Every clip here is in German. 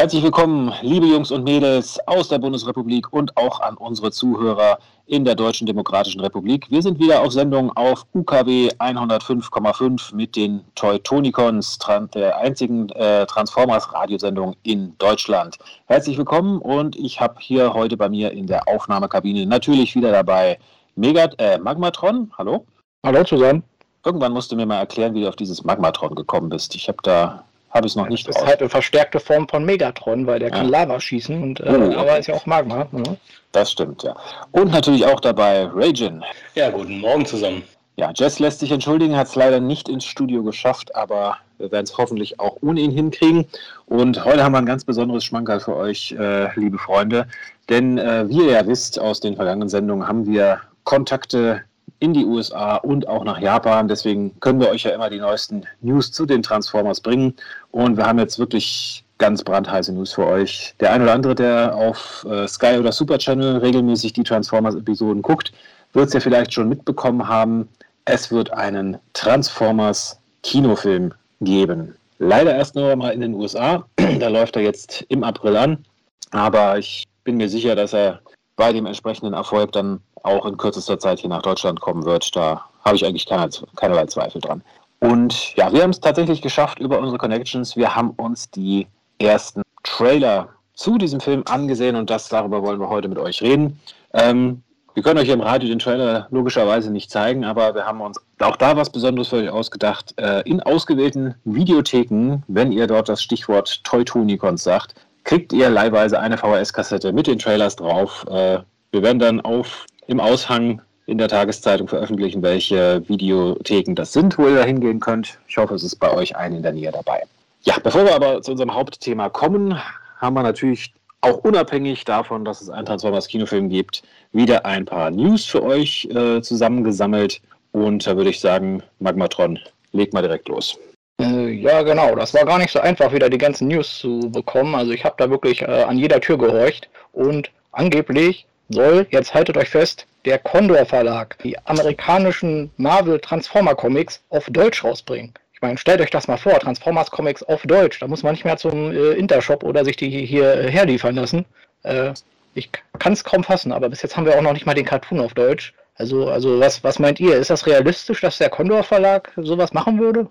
Herzlich willkommen, liebe Jungs und Mädels aus der Bundesrepublik und auch an unsere Zuhörer in der Deutschen Demokratischen Republik. Wir sind wieder auf Sendung auf UKW 105,5 mit den Teutonicons, der einzigen äh, Transformers-Radiosendung in Deutschland. Herzlich willkommen und ich habe hier heute bei mir in der Aufnahmekabine natürlich wieder dabei Megat, äh, Magmatron. Hallo. Hallo zusammen. Irgendwann musst du mir mal erklären, wie du auf dieses Magmatron gekommen bist. Ich habe da habe ich noch nicht. Das ist halt eine verstärkte Form von Megatron, weil der ja. kann Lava schießen und äh, oh, aber ist ja auch Magma. Ne? Das stimmt, ja. Und natürlich auch dabei Ragin. Ja, guten Morgen zusammen. Ja, Jess lässt sich entschuldigen, hat es leider nicht ins Studio geschafft, aber wir werden es hoffentlich auch ohne ihn hinkriegen. Und heute haben wir ein ganz besonderes Schmankerl für euch, äh, liebe Freunde. Denn äh, wie ihr ja wisst aus den vergangenen Sendungen, haben wir Kontakte in die USA und auch nach Japan. Deswegen können wir euch ja immer die neuesten News zu den Transformers bringen. Und wir haben jetzt wirklich ganz brandheiße News für euch. Der ein oder andere, der auf äh, Sky oder Super Channel regelmäßig die Transformers-Episoden guckt, wird es ja vielleicht schon mitbekommen haben. Es wird einen Transformers-Kinofilm geben. Leider erst nur mal in den USA. da läuft er jetzt im April an. Aber ich bin mir sicher, dass er bei dem entsprechenden Erfolg dann auch in kürzester Zeit hier nach Deutschland kommen wird. Da habe ich eigentlich keine, keinerlei Zweifel dran. Und ja, wir haben es tatsächlich geschafft über unsere Connections. Wir haben uns die ersten Trailer zu diesem Film angesehen und das darüber wollen wir heute mit euch reden. Ähm, wir können euch im Radio den Trailer logischerweise nicht zeigen, aber wir haben uns auch da was Besonderes für euch ausgedacht. Äh, in ausgewählten Videotheken, wenn ihr dort das Stichwort Toy-Tonicons sagt, kriegt ihr leihweise eine VHS-Kassette mit den Trailers drauf. Äh, wir werden dann auf im Aushang in der Tageszeitung veröffentlichen, welche Videotheken das sind, wo ihr da hingehen könnt. Ich hoffe, es ist bei euch ein in der Nähe dabei. Ja, bevor wir aber zu unserem Hauptthema kommen, haben wir natürlich auch unabhängig davon, dass es einen Transformers Kinofilm gibt, wieder ein paar News für euch äh, zusammengesammelt. Und da würde ich sagen, Magmatron, leg mal direkt los. Äh, ja, genau. Das war gar nicht so einfach, wieder die ganzen News zu bekommen. Also ich habe da wirklich äh, an jeder Tür gehorcht und angeblich soll, jetzt haltet euch fest, der Condor Verlag die amerikanischen Marvel Transformer Comics auf Deutsch rausbringen. Ich meine, stellt euch das mal vor, Transformers Comics auf Deutsch. Da muss man nicht mehr zum äh, Intershop oder sich die hier äh, herliefern lassen. Äh, ich kann es kaum fassen, aber bis jetzt haben wir auch noch nicht mal den Cartoon auf Deutsch. Also, also was, was meint ihr? Ist das realistisch, dass der Condor Verlag sowas machen würde?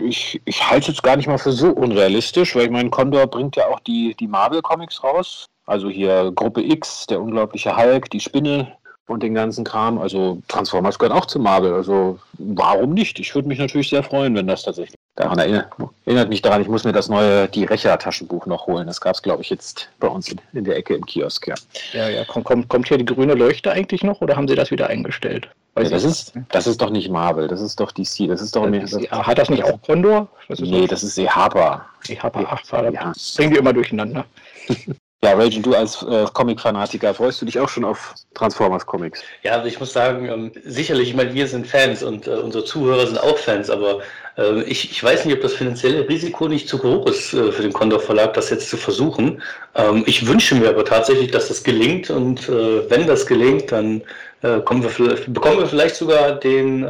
Ich, ich halte es gar nicht mal für so unrealistisch, weil ich meine, Condor bringt ja auch die, die Marvel Comics raus. Also hier Gruppe X, der unglaubliche Hulk, die Spinne und den ganzen Kram. Also Transformers gehört auch zu Marvel. Also warum nicht? Ich würde mich natürlich sehr freuen, wenn das tatsächlich. Daran erinnert, erinnert mich daran, ich muss mir das neue Die Rächer-Taschenbuch noch holen. Das gab es, glaube ich, jetzt bei uns in, in, der Ecke im Kiosk. Ja, ja, ja. Kommt, kommt, kommt hier die grüne Leuchte eigentlich noch oder haben sie das wieder eingestellt? Ja, das, ist, das ist doch nicht Marvel, das ist doch DC, das ist doch mehr. Das, hat das nicht auch Condor? Das nee, das ist EHPA. EHPA, ach, ja. bringen die immer durcheinander. Ja, Raging, du als äh, Comic-Fanatiker, freust du dich auch schon auf Transformers-Comics? Ja, also ich muss sagen, ähm, sicherlich, ich meine, wir sind Fans und äh, unsere Zuhörer sind auch Fans, aber äh, ich, ich weiß nicht, ob das finanzielle Risiko nicht zu hoch ist äh, für den Condor Verlag, das jetzt zu versuchen. Ähm, ich wünsche mir aber tatsächlich, dass das gelingt und äh, wenn das gelingt, dann äh, wir bekommen wir vielleicht sogar den,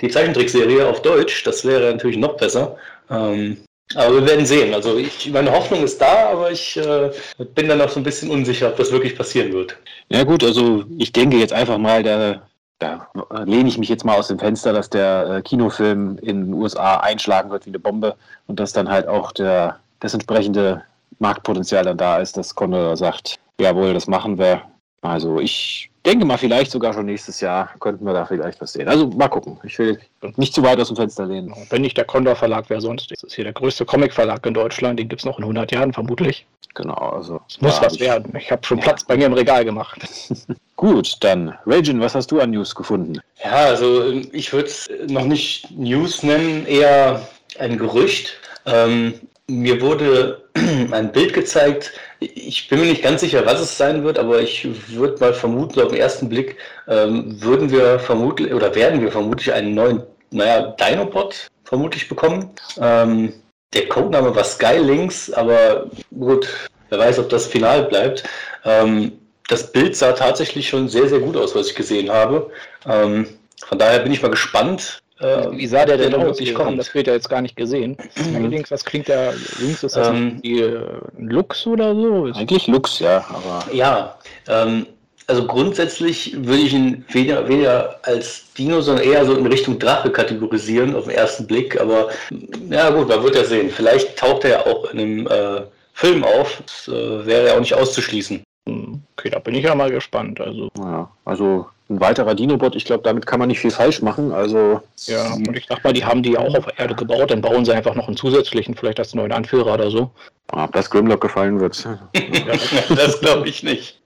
die Zeichentrickserie auf Deutsch. Das wäre natürlich noch besser. Ähm, aber wir werden sehen. Also ich, meine Hoffnung ist da, aber ich äh, bin dann auch so ein bisschen unsicher, ob das wirklich passieren wird. Ja gut, also ich denke jetzt einfach mal, da, da lehne ich mich jetzt mal aus dem Fenster, dass der äh, Kinofilm in den USA einschlagen wird wie eine Bombe und dass dann halt auch der, das entsprechende Marktpotenzial dann da ist, dass Condor sagt, jawohl, das machen wir. Also ich denke mal, vielleicht sogar schon nächstes Jahr könnten wir da vielleicht was sehen. Also mal gucken. Ich will nicht zu weit aus dem Fenster lehnen. Wenn nicht der Condor Verlag, wer sonst? Das ist hier der größte Comic Verlag in Deutschland. Den gibt es noch in 100 Jahren vermutlich. Genau, also. Es muss was ich, werden. Ich habe schon ja. Platz bei mir im Regal gemacht. Gut, dann, Ragin, was hast du an News gefunden? Ja, also ich würde es noch nicht News nennen, eher ein Gerücht. Ähm, mir wurde ein Bild gezeigt. Ich bin mir nicht ganz sicher, was es sein wird, aber ich würde mal vermuten, auf den ersten Blick ähm, würden wir vermutlich oder werden wir vermutlich einen neuen, naja, Dinobot vermutlich bekommen. Ähm, der Codename war Skylinks, aber gut, wer weiß, ob das final bleibt. Ähm, das Bild sah tatsächlich schon sehr, sehr gut aus, was ich gesehen habe. Ähm, von daher bin ich mal gespannt, Äh, Wie sah der denn aus? Ich habe das Bild ja jetzt gar nicht gesehen. Mhm. Links, was klingt da links? Ist das ähm, die äh, Lux oder so? Eigentlich Lux, ja. Aber ja, ähm, also grundsätzlich würde ich ihn weder, weder als Dino, sondern eher so in Richtung Drache kategorisieren auf den ersten Blick. Aber ja gut, man wird ja sehen. Vielleicht taucht er ja auch in einem äh, Film auf. Das äh, wäre ja auch nicht auszuschließen. Okay, da bin ich ja mal gespannt. Also, ja, also ein weiterer Dinobot, ich glaube, damit kann man nicht viel falsch machen. Also ja, und ich dachte mal, die haben die auch auf Erde gebaut, dann bauen sie einfach noch einen zusätzlichen, vielleicht als neuen Anführer oder so. Ob das Grimlock gefallen wird. das glaube ich nicht.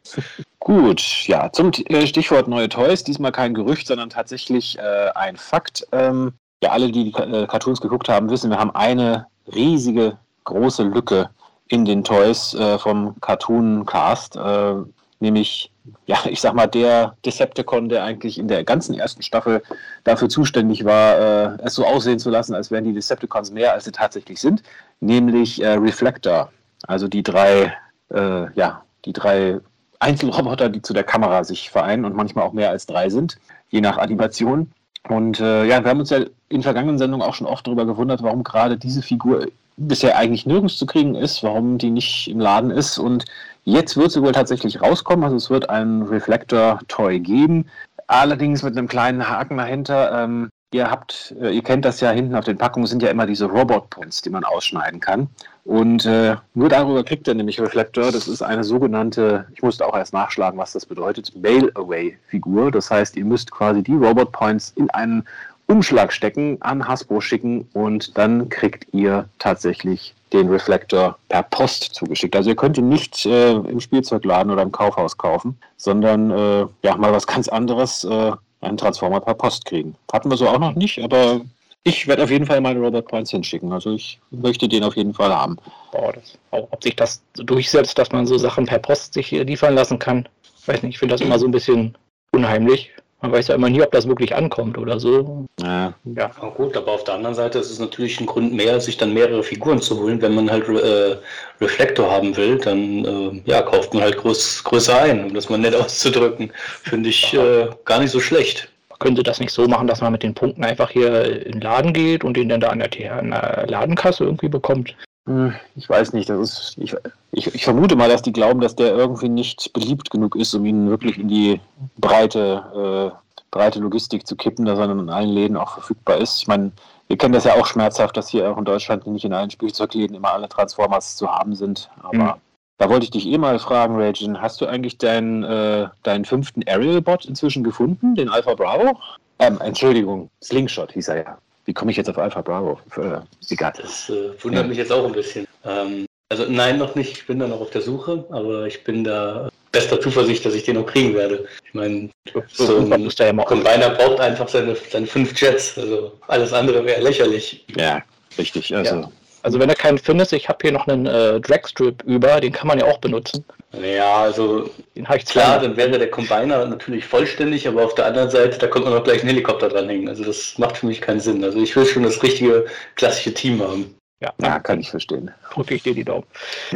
Gut, ja, zum äh, Stichwort neue Toys. Diesmal kein Gerücht, sondern tatsächlich äh, ein Fakt. Ähm, ja, alle, die die äh, Cartoons geguckt haben, wissen, wir haben eine riesige, große Lücke in den Toys äh, vom Cartoon-Cast. Äh, nämlich, ja, ich sag mal, der Decepticon, der eigentlich in der ganzen ersten Staffel dafür zuständig war, äh, es so aussehen zu lassen, als wären die Decepticons mehr, als sie tatsächlich sind, nämlich äh, Reflector. Also die drei, äh, ja, die drei Einzelroboter, die zu der Kamera sich vereinen und manchmal auch mehr als drei sind, je nach Animation. Und äh, ja, wir haben uns ja in vergangenen Sendungen auch schon oft darüber gewundert, warum gerade diese Figur bisher eigentlich nirgends zu kriegen ist, warum die nicht im Laden ist. Und jetzt wird sie wohl tatsächlich rauskommen. Also es wird ein Reflector-Toy geben. Allerdings mit einem kleinen Haken dahinter. Ähm, ihr habt, äh, ihr kennt das ja hinten auf den Packungen sind ja immer diese Robot-Points, die man ausschneiden kann. Und äh, nur darüber kriegt er nämlich Reflector. Das ist eine sogenannte, ich musste auch erst nachschlagen, was das bedeutet, Mail-Away-Figur. Das heißt, ihr müsst quasi die Robot-Points in einen Umschlag stecken, an Hasbro schicken und dann kriegt ihr tatsächlich den Reflektor per Post zugeschickt. Also ihr könnt ihn nicht äh, im Spielzeugladen oder im Kaufhaus kaufen, sondern äh, ja mal was ganz anderes, äh, einen Transformer per Post kriegen. Hatten wir so auch noch nicht, aber ich werde auf jeden Fall meine Robot Points hinschicken. Also ich möchte den auf jeden Fall haben. Boah, das, ob sich das durchsetzt, dass man so Sachen per Post sich liefern lassen kann, weiß nicht. Ich finde das immer so ein bisschen unheimlich. Man weiß ja immer nie, ob das wirklich ankommt oder so. Ja, ja. gut, aber auf der anderen Seite ist es natürlich ein Grund mehr, sich dann mehrere Figuren zu holen. Wenn man halt äh, Reflektor haben will, dann äh, ja, kauft man halt groß, größer ein, um das mal nett auszudrücken. Finde ich äh, gar nicht so schlecht. Man könnte das nicht so machen, dass man mit den Punkten einfach hier in den Laden geht und den dann da an der, an der Ladenkasse irgendwie bekommt. Hm, ich weiß nicht, das ist. Ich, ich, ich, vermute mal, dass die glauben, dass der irgendwie nicht beliebt genug ist, um ihn wirklich in die breite, äh, breite Logistik zu kippen, dass er in allen Läden auch verfügbar ist. Ich meine, wir kennen das ja auch schmerzhaft, dass hier auch in Deutschland nicht in allen Spielzeugläden immer alle Transformers zu haben sind. Aber mhm. da wollte ich dich eh mal fragen, Ragin, hast du eigentlich deinen, äh, deinen fünften Aerial-Bot inzwischen gefunden, den Alpha Bravo? Ähm, Entschuldigung, Slingshot hieß er ja. Wie komme ich jetzt auf Alpha Bravo? Äh, egal. Das äh, wundert ja. mich jetzt auch ein bisschen. Ähm, also nein, noch nicht. Ich bin da noch auf der Suche, aber ich bin da bester Zuversicht, dass ich den noch kriegen werde. Ich meine, so ein ja Combiner braucht einfach seine, seine fünf Jets. Also alles andere wäre lächerlich. Ja, richtig. Also ja. Also wenn du keinen findest, ich habe hier noch einen äh, Dragstrip über, den kann man ja auch benutzen. Ja, also den ich klar, dann wäre der Combiner natürlich vollständig, aber auf der anderen Seite, da kommt man noch gleich einen Helikopter dranhängen. Also das macht für mich keinen Sinn. Also ich will schon das richtige klassische Team haben. Ja, ja kann ich verstehen. Drücke ich dir die Daumen.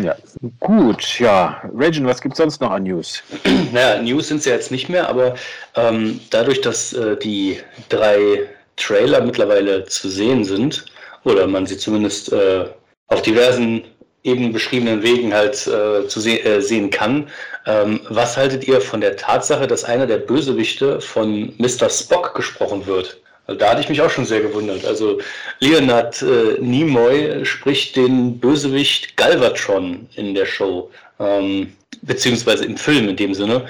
Ja. Gut, ja. Regin, was gibt es sonst noch an News? Naja, News sind es ja jetzt nicht mehr, aber ähm, dadurch, dass äh, die drei Trailer mittlerweile zu sehen sind, oder man sie zumindest äh, auf diversen eben beschriebenen Wegen halt äh, zu se äh, sehen kann. Ähm, was haltet ihr von der Tatsache, dass einer der Bösewichte von Mr. Spock gesprochen wird? Also da hatte ich mich auch schon sehr gewundert. Also Leonard äh, Nimoy spricht den Bösewicht Galvatron in der Show, ähm, beziehungsweise im Film in dem Sinne.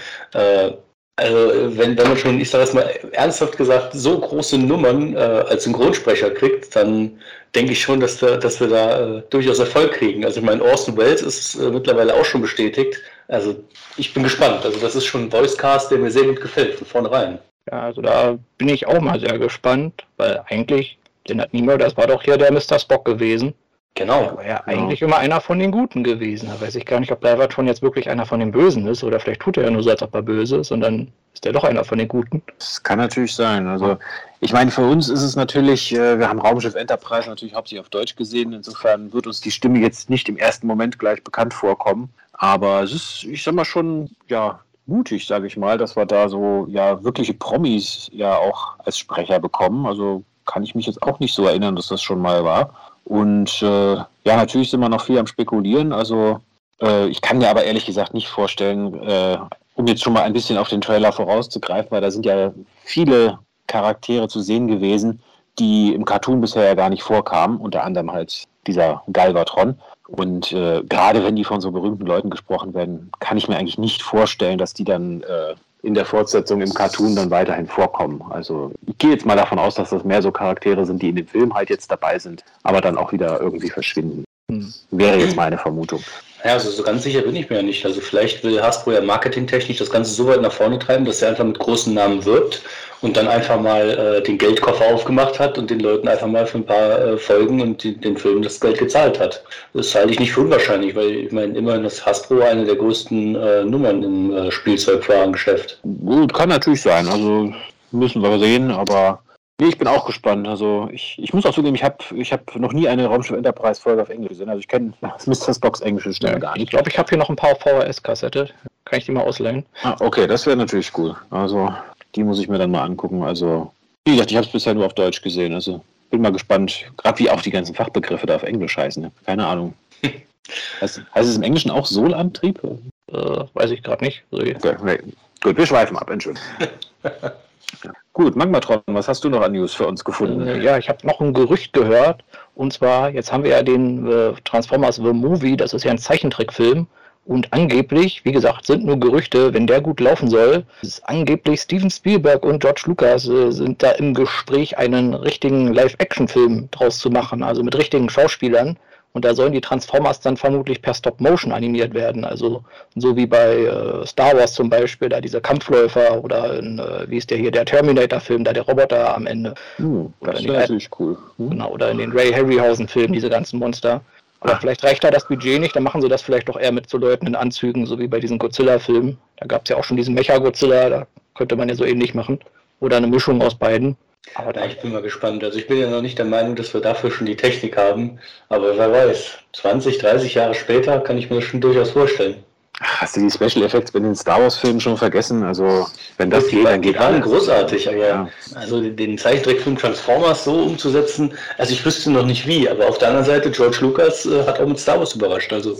Also wenn, wenn man schon, ich sage es mal ernsthaft gesagt, so große Nummern äh, als Synchronsprecher kriegt, dann denke ich schon, dass wir, dass wir da äh, durchaus Erfolg kriegen. Also ich meine, Orson Welles ist äh, mittlerweile auch schon bestätigt. Also ich bin gespannt. Also das ist schon ein Voicecast, der mir sehr gut gefällt, von vornherein. Ja, also da bin ich auch mal sehr gespannt, weil eigentlich, den hat niemand, das war doch hier der Mr. Spock gewesen. Genau. Er war ja genau. eigentlich immer einer von den Guten gewesen. Da weiß ich gar nicht, ob Leverton jetzt wirklich einer von den Bösen ist oder vielleicht tut er ja nur so, als ob er böse ist und dann ist er doch einer von den Guten. Das kann natürlich sein. Also ich meine, für uns ist es natürlich, äh, wir haben Raumschiff Enterprise natürlich hauptsächlich auf Deutsch gesehen. Insofern wird uns die Stimme jetzt nicht im ersten Moment gleich bekannt vorkommen. Aber es ist, ich sag mal schon, ja, mutig, sage ich mal, dass wir da so ja wirkliche Promis ja auch als Sprecher bekommen. Also kann ich mich jetzt auch nicht so erinnern, dass das schon mal war. Und äh, ja, natürlich sind wir noch viel am Spekulieren. Also äh, ich kann mir aber ehrlich gesagt nicht vorstellen, äh, um jetzt schon mal ein bisschen auf den Trailer vorauszugreifen, weil da sind ja viele Charaktere zu sehen gewesen, die im Cartoon bisher ja gar nicht vorkamen, unter anderem halt dieser Galvatron. Und äh, gerade wenn die von so berühmten Leuten gesprochen werden, kann ich mir eigentlich nicht vorstellen, dass die dann äh, in der Fortsetzung im Cartoon dann weiterhin vorkommen. Also ich gehe jetzt mal davon aus, dass das mehr so Charaktere sind, die in dem Film halt jetzt dabei sind, aber dann auch wieder irgendwie verschwinden. Hm. Wäre jetzt meine Vermutung. Ja, also so ganz sicher bin ich mir ja nicht. Also vielleicht will Hasbro ja marketingtechnisch das Ganze so weit nach vorne treiben, dass er einfach mit großen Namen wirbt und dann einfach mal äh, den Geldkoffer aufgemacht hat und den Leuten einfach mal für ein paar äh, Folgen und die, den Film das Geld gezahlt hat. Das halte ich nicht für unwahrscheinlich, weil ich meine, immerhin ist Hasbro eine der größten äh, Nummern im äh, Spielzeugwarengeschäft. Gut, kann natürlich sein. Also müssen wir sehen, aber Nee, ich bin auch gespannt. Also ich, ich muss auch zugeben, ich habe ich hab noch nie eine Raumschiff Enterprise Folge auf Englisch gesehen. Also ich kenne das Mr. Spocks englische Stimme ja, gar nicht. Ich glaube, ich habe hier noch ein paar VHS-Kassette. Kann ich die mal ausleihen? Ah, okay, das wäre natürlich cool. Also die muss ich mir dann mal angucken. Also wie gesagt, ich habe es bisher nur auf Deutsch gesehen. Also bin mal gespannt, gerade wie auch die ganzen Fachbegriffe da auf Englisch heißen. Ne? Keine Ahnung. heißt, heißt es im Englischen auch Solantrieb? Äh, weiß ich gerade nicht. Okay, nee. Gut, wir schweifen ab, Entschuldigung. Gut, Magmatron, was hast du noch an News für uns gefunden? Äh, ja, ich habe noch ein Gerücht gehört. Und zwar, jetzt haben wir ja den äh, Transformers The Movie, das ist ja ein Zeichentrickfilm. Und angeblich, wie gesagt, sind nur Gerüchte, wenn der gut laufen soll, ist angeblich Steven Spielberg und George Lucas äh, sind da im Gespräch, einen richtigen Live-Action-Film draus zu machen, also mit richtigen Schauspielern. Und da sollen die Transformers dann vermutlich per Stop-Motion animiert werden. Also so wie bei äh, Star Wars zum Beispiel, da diese Kampfläufer oder in, äh, wie ist der hier, der Terminator-Film, da der Roboter am Ende. Hm, das ist natürlich cool. Hm. Genau, oder in den Ray Harryhausen-Filmen, diese ganzen Monster. Aber vielleicht reicht da das Budget nicht, dann machen sie das vielleicht doch eher mit so Leuten in Anzügen, so wie bei diesen Godzilla-Filmen. Da gab es ja auch schon diesen Mecha-Godzilla, da könnte man ja so ähnlich machen. Oder eine Mischung aus beiden. Aber da, ich bin mal gespannt. Also ich bin ja noch nicht der Meinung, dass wir dafür schon die Technik haben. Aber wer weiß, 20, 30 Jahre später kann ich mir das schon durchaus vorstellen. Hast du die Special Effects bei den Star Wars Filmen schon vergessen? Also wenn das geht, dann geht die waren großartig, aber ja. also den Zeichentrickfilm Transformers so umzusetzen, also ich wüsste noch nicht wie, aber auf der anderen Seite George Lucas äh, hat auch mit Star Wars überrascht, also,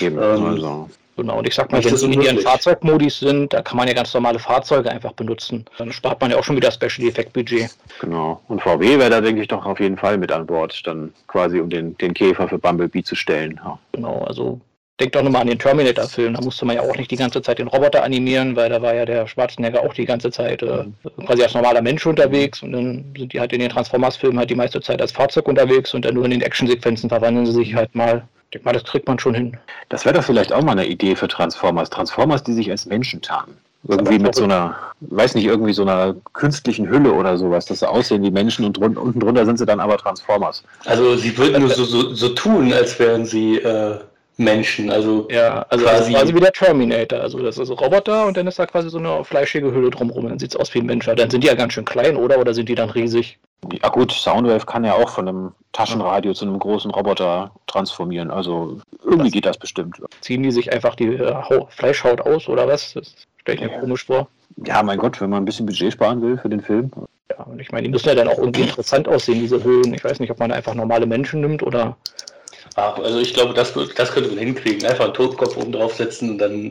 Eben, ähm, also. Genau, und ich sag mal, wenn sie in ihren Fahrzeugmodis sind, da kann man ja ganz normale Fahrzeuge einfach benutzen. Dann spart man ja auch schon wieder Special Effect Budget. Genau. Und VW wäre da, denke ich, doch auf jeden Fall mit an Bord, dann quasi um den, den Käfer für Bumblebee zu stellen. Ja. Genau, also denkt doch nochmal an den Terminator-Film. Da musste man ja auch nicht die ganze Zeit den Roboter animieren, weil da war ja der Schwarzenegger auch die ganze Zeit äh, quasi als normaler Mensch unterwegs und dann sind die halt in den Transformers-Filmen halt die meiste Zeit als Fahrzeug unterwegs und dann nur in den Actionsequenzen verwandeln sie sich halt mal ich denke mal, das kriegt man schon hin. Das wäre doch vielleicht auch mal eine Idee für Transformers. Transformers, die sich als Menschen tarnen. Irgendwie mit so einer, weiß nicht, irgendwie so einer künstlichen Hülle oder sowas, dass sie aussehen wie Menschen und drun unten drunter sind sie dann aber Transformers. Also sie würden nur so, so, so tun, als wären sie äh, Menschen. Also ja, also quasi, quasi wie der Terminator. Also das ist ein Roboter und dann ist da quasi so eine fleischige Hülle drumherum. Dann sieht es aus wie ein Mensch. Dann sind die ja ganz schön klein, oder? Oder sind die dann riesig? Ja gut, Soundwave kann ja auch von einem Taschenradio zu einem großen Roboter transformieren. Also irgendwie das geht das bestimmt. Ziehen die sich einfach die äh, Fleischhaut aus oder was? Das stelle ich mir ja. komisch vor. Ja, mein Gott, wenn man ein bisschen Budget sparen will für den Film. Ja, und ich meine, die müssen ja dann auch irgendwie interessant aussehen, diese Höhlen. Ich weiß nicht, ob man einfach normale Menschen nimmt oder. Ach, also ich glaube, das, das könnte man hinkriegen. Einfach einen Totenkopf oben draufsetzen und dann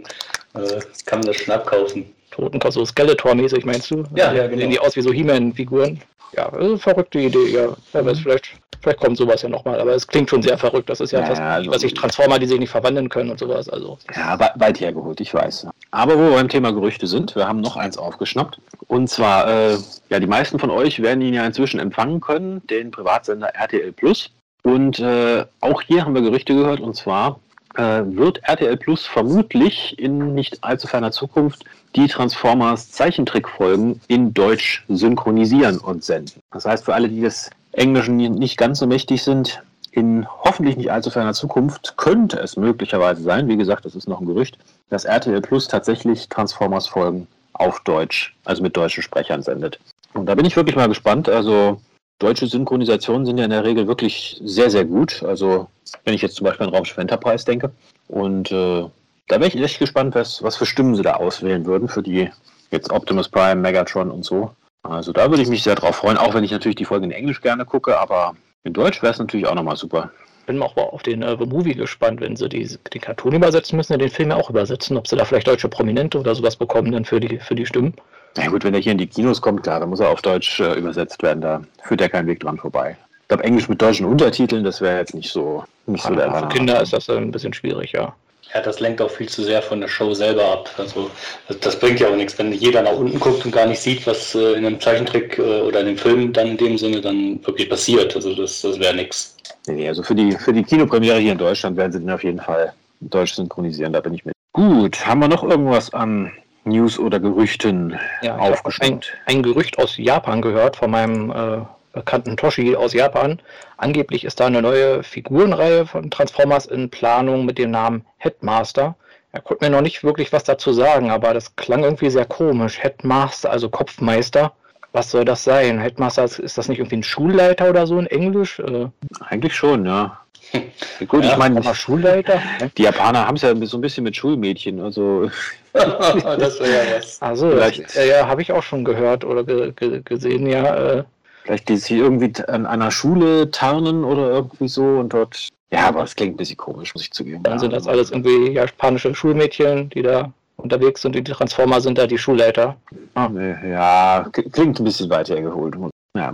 äh, kann man das schon abkaufen. Totenkopf, so Skeletor-mäßig meinst du? Ja, ja genau. Sehen die aus wie so He-Man-Figuren? Ja, eine verrückte Idee, ja. Wer weiß, mhm. vielleicht, vielleicht kommt sowas ja nochmal, aber es klingt schon sehr verrückt. Das ist ja, ja fast, also, was ich Transformer, die sich nicht verwandeln können und sowas. Also. Ja, weit hergeholt, ich weiß. Aber wo wir beim Thema Gerüchte sind, wir haben noch eins aufgeschnappt. Und zwar, äh, ja, die meisten von euch werden ihn ja inzwischen empfangen können, den Privatsender RTL Plus. Und äh, auch hier haben wir Gerüchte gehört, und zwar äh, wird RTL Plus vermutlich in nicht allzu ferner Zukunft die Transformers Zeichentrickfolgen in Deutsch synchronisieren und senden. Das heißt, für alle, die des Englischen nicht ganz so mächtig sind, in hoffentlich nicht allzu ferner Zukunft könnte es möglicherweise sein, wie gesagt, das ist noch ein Gerücht, dass RTL Plus tatsächlich Transformers-Folgen auf Deutsch, also mit deutschen Sprechern sendet. Und da bin ich wirklich mal gespannt. Also deutsche Synchronisationen sind ja in der Regel wirklich sehr, sehr gut. Also wenn ich jetzt zum Beispiel an Raumschiff Enterprise denke. Und äh, da wäre ich echt gespannt, was, was für Stimmen sie da auswählen würden für die jetzt Optimus Prime, Megatron und so. Also da würde ich mich sehr drauf freuen, auch wenn ich natürlich die Folge in Englisch gerne gucke, aber in Deutsch wäre es natürlich auch nochmal super. Bin auch auf den äh, Movie gespannt, wenn sie die, den Cartoon übersetzen müssen, den Film ja auch übersetzen, ob sie da vielleicht deutsche Prominente oder sowas bekommen dann für die, für die Stimmen. Na gut, wenn er hier in die Kinos kommt, klar, dann muss er auf Deutsch äh, übersetzt werden, da führt ja kein Weg dran vorbei. Ich glaube, Englisch mit deutschen Untertiteln, das wäre jetzt nicht so, nicht so der Für Kinder ist das ein bisschen schwierig, ja. Ja, das lenkt auch viel zu sehr von der Show selber ab. Also das, das bringt ja auch nichts, wenn jeder nach unten guckt und gar nicht sieht, was äh, in einem Zeichentrick äh, oder in dem Film dann in dem Sinne dann wirklich passiert. Also das, das wäre nichts. Nee, also für die, für die Kinopremiere hier in Deutschland werden sie den auf jeden Fall deutsch synchronisieren, da bin ich mit. Gut, haben wir noch irgendwas an News oder Gerüchten ja, aufgeschnappt? Ein, ein, Gerücht aus Japan gehört von meinem äh, bekannten Toshi aus Japan. Angeblich ist da eine neue Figurenreihe von Transformers in Planung mit dem Namen Headmaster. Er konnte mir noch nicht wirklich was dazu sagen, aber das klang irgendwie sehr komisch. Headmaster, also Kopfmeister. Was soll das sein? Headmaster, ist das nicht irgendwie ein Schulleiter oder so in Englisch? Äh, Eigentlich schon, ja. Gut, ja, ich meine, Schulleiter. Die Japaner haben es ja so ein bisschen mit Schulmädchen, also. das wäre ja was. Also, ja, ja habe ich auch schon gehört oder ge ge gesehen, ja. Äh, Vielleicht die sich irgendwie an einer Schule tarnen oder irgendwie so und dort. Ja, aber es klingt ein bisschen komisch, muss ich zugeben. Dann sind das alles irgendwie japanische Schulmädchen, die da unterwegs sind. Die Transformer sind da die Schulleiter. Ah. Ja, klingt ein bisschen weiter hergeholt. Ja,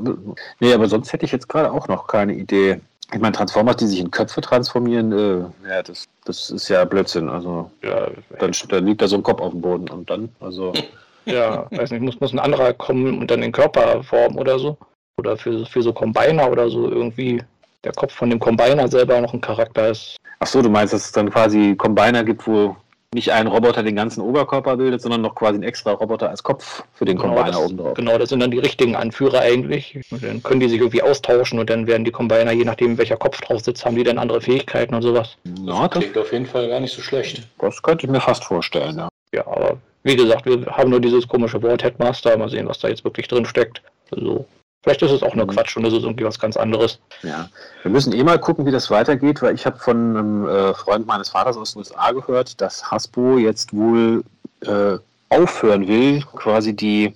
nee, aber sonst hätte ich jetzt gerade auch noch keine Idee. Ich meine, Transformers, die sich in Köpfe transformieren, äh, ja, das, das ist ja Blödsinn. Also, ja, dann, dann liegt da so ein Kopf auf dem Boden und dann, also. Ja, weiß nicht, muss, muss ein anderer kommen und dann den Körper formen oder so. Oder für, für so Combiner oder so irgendwie der Kopf von dem Combiner selber noch ein Charakter ist. Ach so, du meinst, dass es dann quasi Combiner gibt, wo nicht ein Roboter den ganzen Oberkörper bildet, sondern noch quasi ein extra Roboter als Kopf für den genau, Combiner oben drauf. Genau, das sind dann die richtigen Anführer eigentlich. Und dann können die sich irgendwie austauschen und dann werden die Combiner, je nachdem welcher Kopf drauf sitzt, haben die dann andere Fähigkeiten und sowas. Ja, das klingt auf jeden Fall gar nicht so schlecht. Das könnte ich mir fast vorstellen, ja. Ja, aber wie gesagt, wir haben nur dieses komische Wort Headmaster. Mal sehen, was da jetzt wirklich drin steckt. Also Vielleicht ist es auch nur mhm. Quatsch und es ist irgendwie was ganz anderes. Ja, wir müssen eh mal gucken, wie das weitergeht, weil ich habe von einem äh, Freund meines Vaters aus den USA gehört, dass Hasbro jetzt wohl äh, aufhören will, quasi die,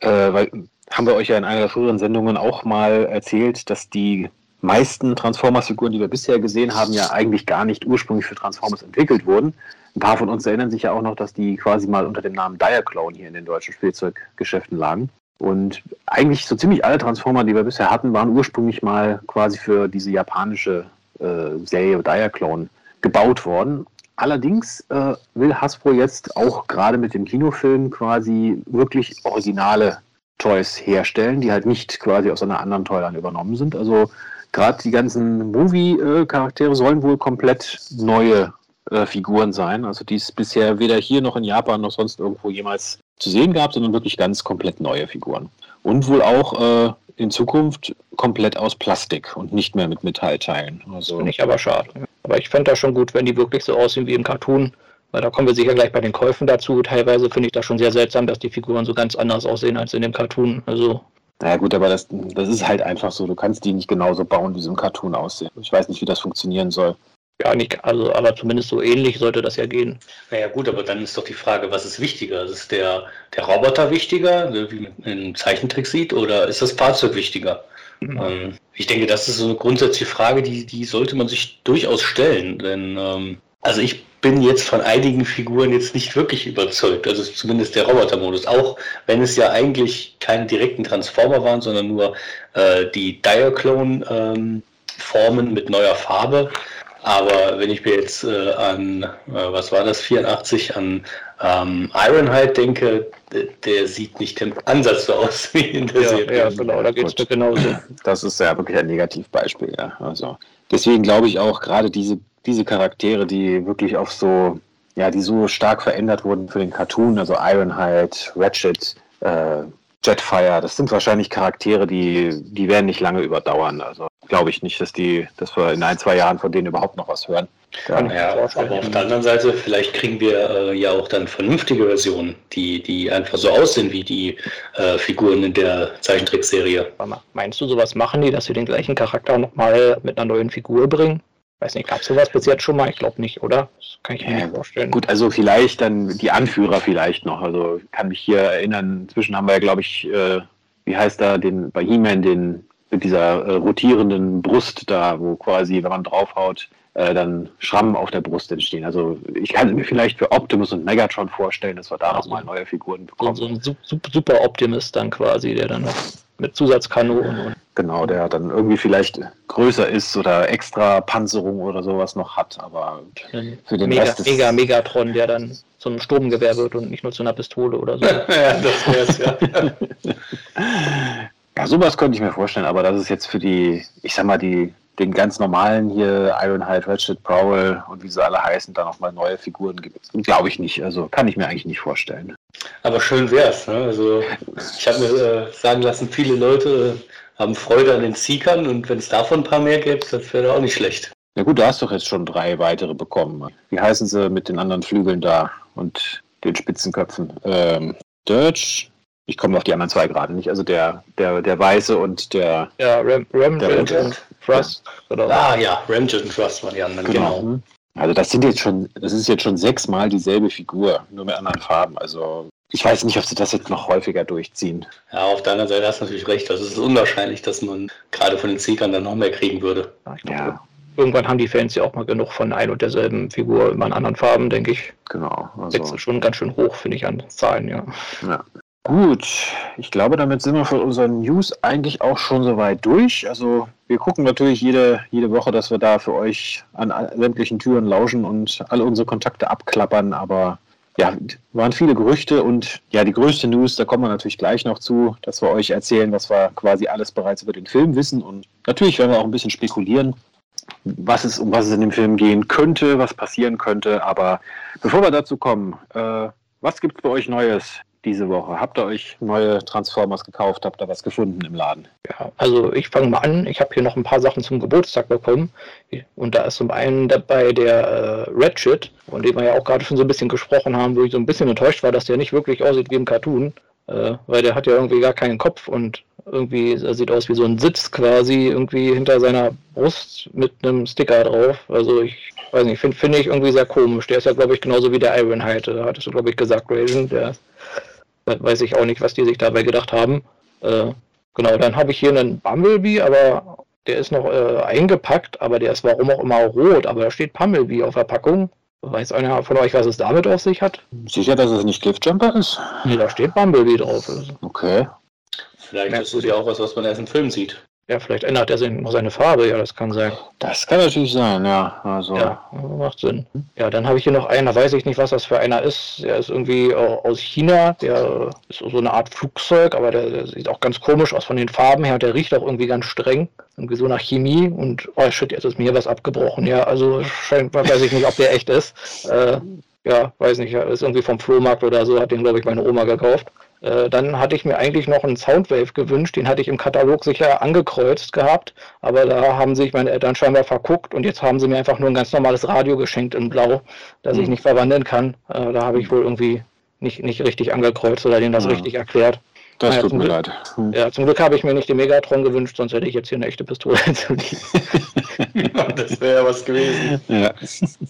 äh, weil haben wir euch ja in einer der früheren Sendungen auch mal erzählt, dass die meisten Transformers-Figuren, die wir bisher gesehen haben, ja eigentlich gar nicht ursprünglich für Transformers entwickelt wurden. Ein paar von uns erinnern sich ja auch noch, dass die quasi mal unter dem Namen Diaclone hier in den deutschen Spielzeuggeschäften lagen. Und eigentlich so ziemlich alle Transformer, die wir bisher hatten, waren ursprünglich mal quasi für diese japanische äh, Serie Diaclone gebaut worden. Allerdings äh, will Hasbro jetzt auch gerade mit dem Kinofilm quasi wirklich originale Toys herstellen, die halt nicht quasi aus einer anderen Toyline übernommen sind. Also gerade die ganzen Movie-Charaktere sollen wohl komplett neue äh, Figuren sein, also die es bisher weder hier noch in Japan noch sonst irgendwo jemals zu sehen gab, sondern wirklich ganz komplett neue Figuren. Und wohl auch äh, in Zukunft komplett aus Plastik und nicht mehr mit Metallteilen. Also, Finde ich aber schade. Aber ich fände das schon gut, wenn die wirklich so aussehen wie im Cartoon. Weil da kommen wir sicher gleich bei den Käufen dazu. Teilweise finde ich das schon sehr seltsam, dass die Figuren so ganz anders aussehen als in dem Cartoon. Also naja gut, aber das, das ist halt einfach so. Du kannst die nicht genauso bauen, wie sie im Cartoon aussehen. Ich weiß nicht, wie das funktionieren soll. Ja, nicht, also, aber zumindest so ähnlich sollte das ja gehen. Naja, gut, aber dann ist doch die Frage, was ist wichtiger? Ist der, der Roboter wichtiger, ne, wie man im Zeichentrick sieht, oder ist das Fahrzeug wichtiger? Mhm. Ähm, ich denke, das ist so eine grundsätzliche Frage, die, die sollte man sich durchaus stellen. Denn, ähm, also ich bin jetzt von einigen Figuren jetzt nicht wirklich überzeugt. Also zumindest der Robotermodus. Auch wenn es ja eigentlich keine direkten Transformer waren, sondern nur äh, die Diaclone-Formen ähm, mit neuer Farbe. Aber wenn ich mir jetzt äh, an, äh, was war das, 84, an ähm, Ironhide denke, der sieht nicht im Ansatz so aus wie in der ja, Serie. Ja, genau, da geht es mir genauso. Das ist ja wirklich ein Negativbeispiel, ja. Also deswegen glaube ich auch gerade diese, diese Charaktere, die wirklich auf so, ja, die so stark verändert wurden für den Cartoon, also Ironhide, Ratchet, äh, Jetfire, das sind wahrscheinlich Charaktere, die, die werden nicht lange überdauern. Also glaube ich nicht, dass die, dass wir in ein, zwei Jahren von denen überhaupt noch was hören. Ja, ja aber auf der anderen Seite, vielleicht kriegen wir äh, ja auch dann vernünftige Versionen, die, die einfach so aussehen wie die äh, Figuren in der Zeichentrickserie. Meinst du, sowas machen die, dass sie den gleichen Charakter nochmal mit einer neuen Figur bringen? Weiß nicht, gab es sowas bis jetzt schon mal? Ich glaube nicht, oder? Das kann ich mir Ja, nicht vorstellen. Gut, also vielleicht dann die Anführer vielleicht noch. Also kann mich hier erinnern, inzwischen haben wir ja, glaube ich, äh, wie heißt da, den bei He-Man, den mit dieser äh, rotierenden Brust da, wo quasi, wenn man draufhaut, äh, dann Schrammen auf der Brust entstehen. Also ich kann mir vielleicht für Optimus und Megatron vorstellen, dass wir da nochmal neue Figuren bekommen. so ein Sup- Sup- super Optimist dann quasi, der dann noch mit Zusatzkanonen und Genau, der dann irgendwie vielleicht größer ist oder extra Panzerung oder sowas noch hat, aber Für den Mega, Rest Mega Megatron, der dann zu einem Sturmgewehr wird und nicht nur zu einer Pistole oder so. ja, das wär's, ja. Ja, sowas könnte ich mir vorstellen, aber das ist jetzt für die, ich sag mal, die, den ganz normalen hier, Ironhide, Ratchet, Prowl und wie sie alle heißen, da nochmal neue Figuren gibt. Glaube ich nicht. Also kann ich mir eigentlich nicht vorstellen. Aber schön wär's. Ne? Also ich habe mir äh, sagen lassen, viele Leute äh, haben Freude an den Seekern und wenn es davon ein paar mehr gäbe, das wäre auch nicht schlecht. Ja gut, du hast doch jetzt schon drei weitere bekommen. Wie heißen sie mit den anderen Flügeln da und den Spitzenköpfen? Ähm, Dirge? Ich komme auf die anderen zwei gerade nicht. Also der, der, der Weiße und der. Ja, Ram, Ram, Der Ram Ramjet. und Thrust. Oder Ah ja, Ramjet und Trust waren die anderen, genau. Hm? Also das sind jetzt schon, das ist jetzt schon sechsmal dieselbe Figur, nur mit anderen Farben. Also ich weiß nicht, ob sie das jetzt noch häufiger durchziehen. Ja, auf der anderen Seite hast du natürlich recht. Also es ist unwahrscheinlich, dass man gerade von den Seekern dann noch mehr kriegen würde. Ja, Irgendwann haben die Fans ja auch mal genug von ein und derselben Figur, immer in anderen Farben, denke ich. genau. Also, ist schon ganz schön hoch, finde ich, an Zahlen, ja. ja. Gut, ich glaube, damit sind wir von unseren News eigentlich auch schon soweit durch. Also wir gucken natürlich jede, jede Woche, dass wir da für euch an sämtlichen Türen lauschen und alle unsere Kontakte abklappern. Aber ja, waren viele Gerüchte und ja, die größte News, da kommen wir natürlich gleich noch zu, dass wir euch erzählen, was wir quasi alles bereits über den Film wissen. Und natürlich werden wir auch ein bisschen spekulieren, was es, um was es in dem Film gehen könnte, was passieren könnte. Aber bevor wir dazu kommen, äh, was gibt es bei euch Neues diese Woche? Habt ihr euch neue Transformers gekauft? Habt ihr was gefunden im Laden? Ja, also ich fange mal an. Ich habe hier noch ein paar Sachen zum Geburtstag bekommen. Und da ist zum einen dabei der äh, Ratchet, von dem wir ja auch gerade schon so ein bisschen gesprochen haben, wo ich so ein bisschen enttäuscht war, dass der nicht wirklich aussieht wie im Cartoon. Äh, weil der hat ja irgendwie gar keinen Kopf und irgendwie sieht aus wie so ein Sitz quasi irgendwie hinter seiner Brust mit einem Sticker drauf. Also ich weiß nicht, finde find ich irgendwie sehr komisch. Der ist ja, glaube ich, genauso wie der Ironhide, hattest du, glaube ich, gesagt, Raven. Der weiß ich auch nicht, was die sich dabei gedacht haben. Äh, genau, dann habe ich hier einen Bumblebee, aber der ist noch äh, eingepackt, aber der ist warum auch immer rot, aber da steht Bumblebee auf der Packung. Weiß einer von euch, was es damit auf sich hat? Sicher, dass es nicht Cliffjumper ist? Nee, da steht Bumblebee drauf. Also, Okay. Vielleicht ist es ja auch was, was man erst im Film sieht. Ja, vielleicht ändert er seine Farbe, ja, das kann sein. Das kann natürlich sein, ja. Also, Ja, macht Sinn. Ja, dann habe ich hier noch einen, da weiß ich nicht, was das für einer ist. Der ist irgendwie aus China, der ist so eine Art Flugzeug, aber der, der sieht auch ganz komisch aus von den Farben her und der riecht auch irgendwie ganz streng. Irgendwie so nach Chemie und, oh shit, jetzt ist mir hier was abgebrochen. Ja, also scheint, weiß ich nicht, ob der echt ist. Äh, ja, weiß nicht, ist irgendwie vom Flohmarkt oder so, hat den, glaube ich, meine Oma gekauft. Äh, dann hatte ich mir eigentlich noch einen Soundwave gewünscht, den hatte ich im Katalog sicher angekreuzt gehabt, aber da haben sich meine Eltern scheinbar verguckt und jetzt haben sie mir einfach nur ein ganz normales Radio geschenkt in Blau, das ich Hm. nicht verwandeln kann. Äh, da habe ich wohl irgendwie nicht, nicht richtig angekreuzt oder denen das Ja. richtig erklärt. das naja, tut mir Glück- leid. Hm. Ja, zum Glück habe ich mir nicht den Megatron gewünscht, sonst hätte ich jetzt hier eine echte Pistole zu das wäre ja was gewesen. Ja.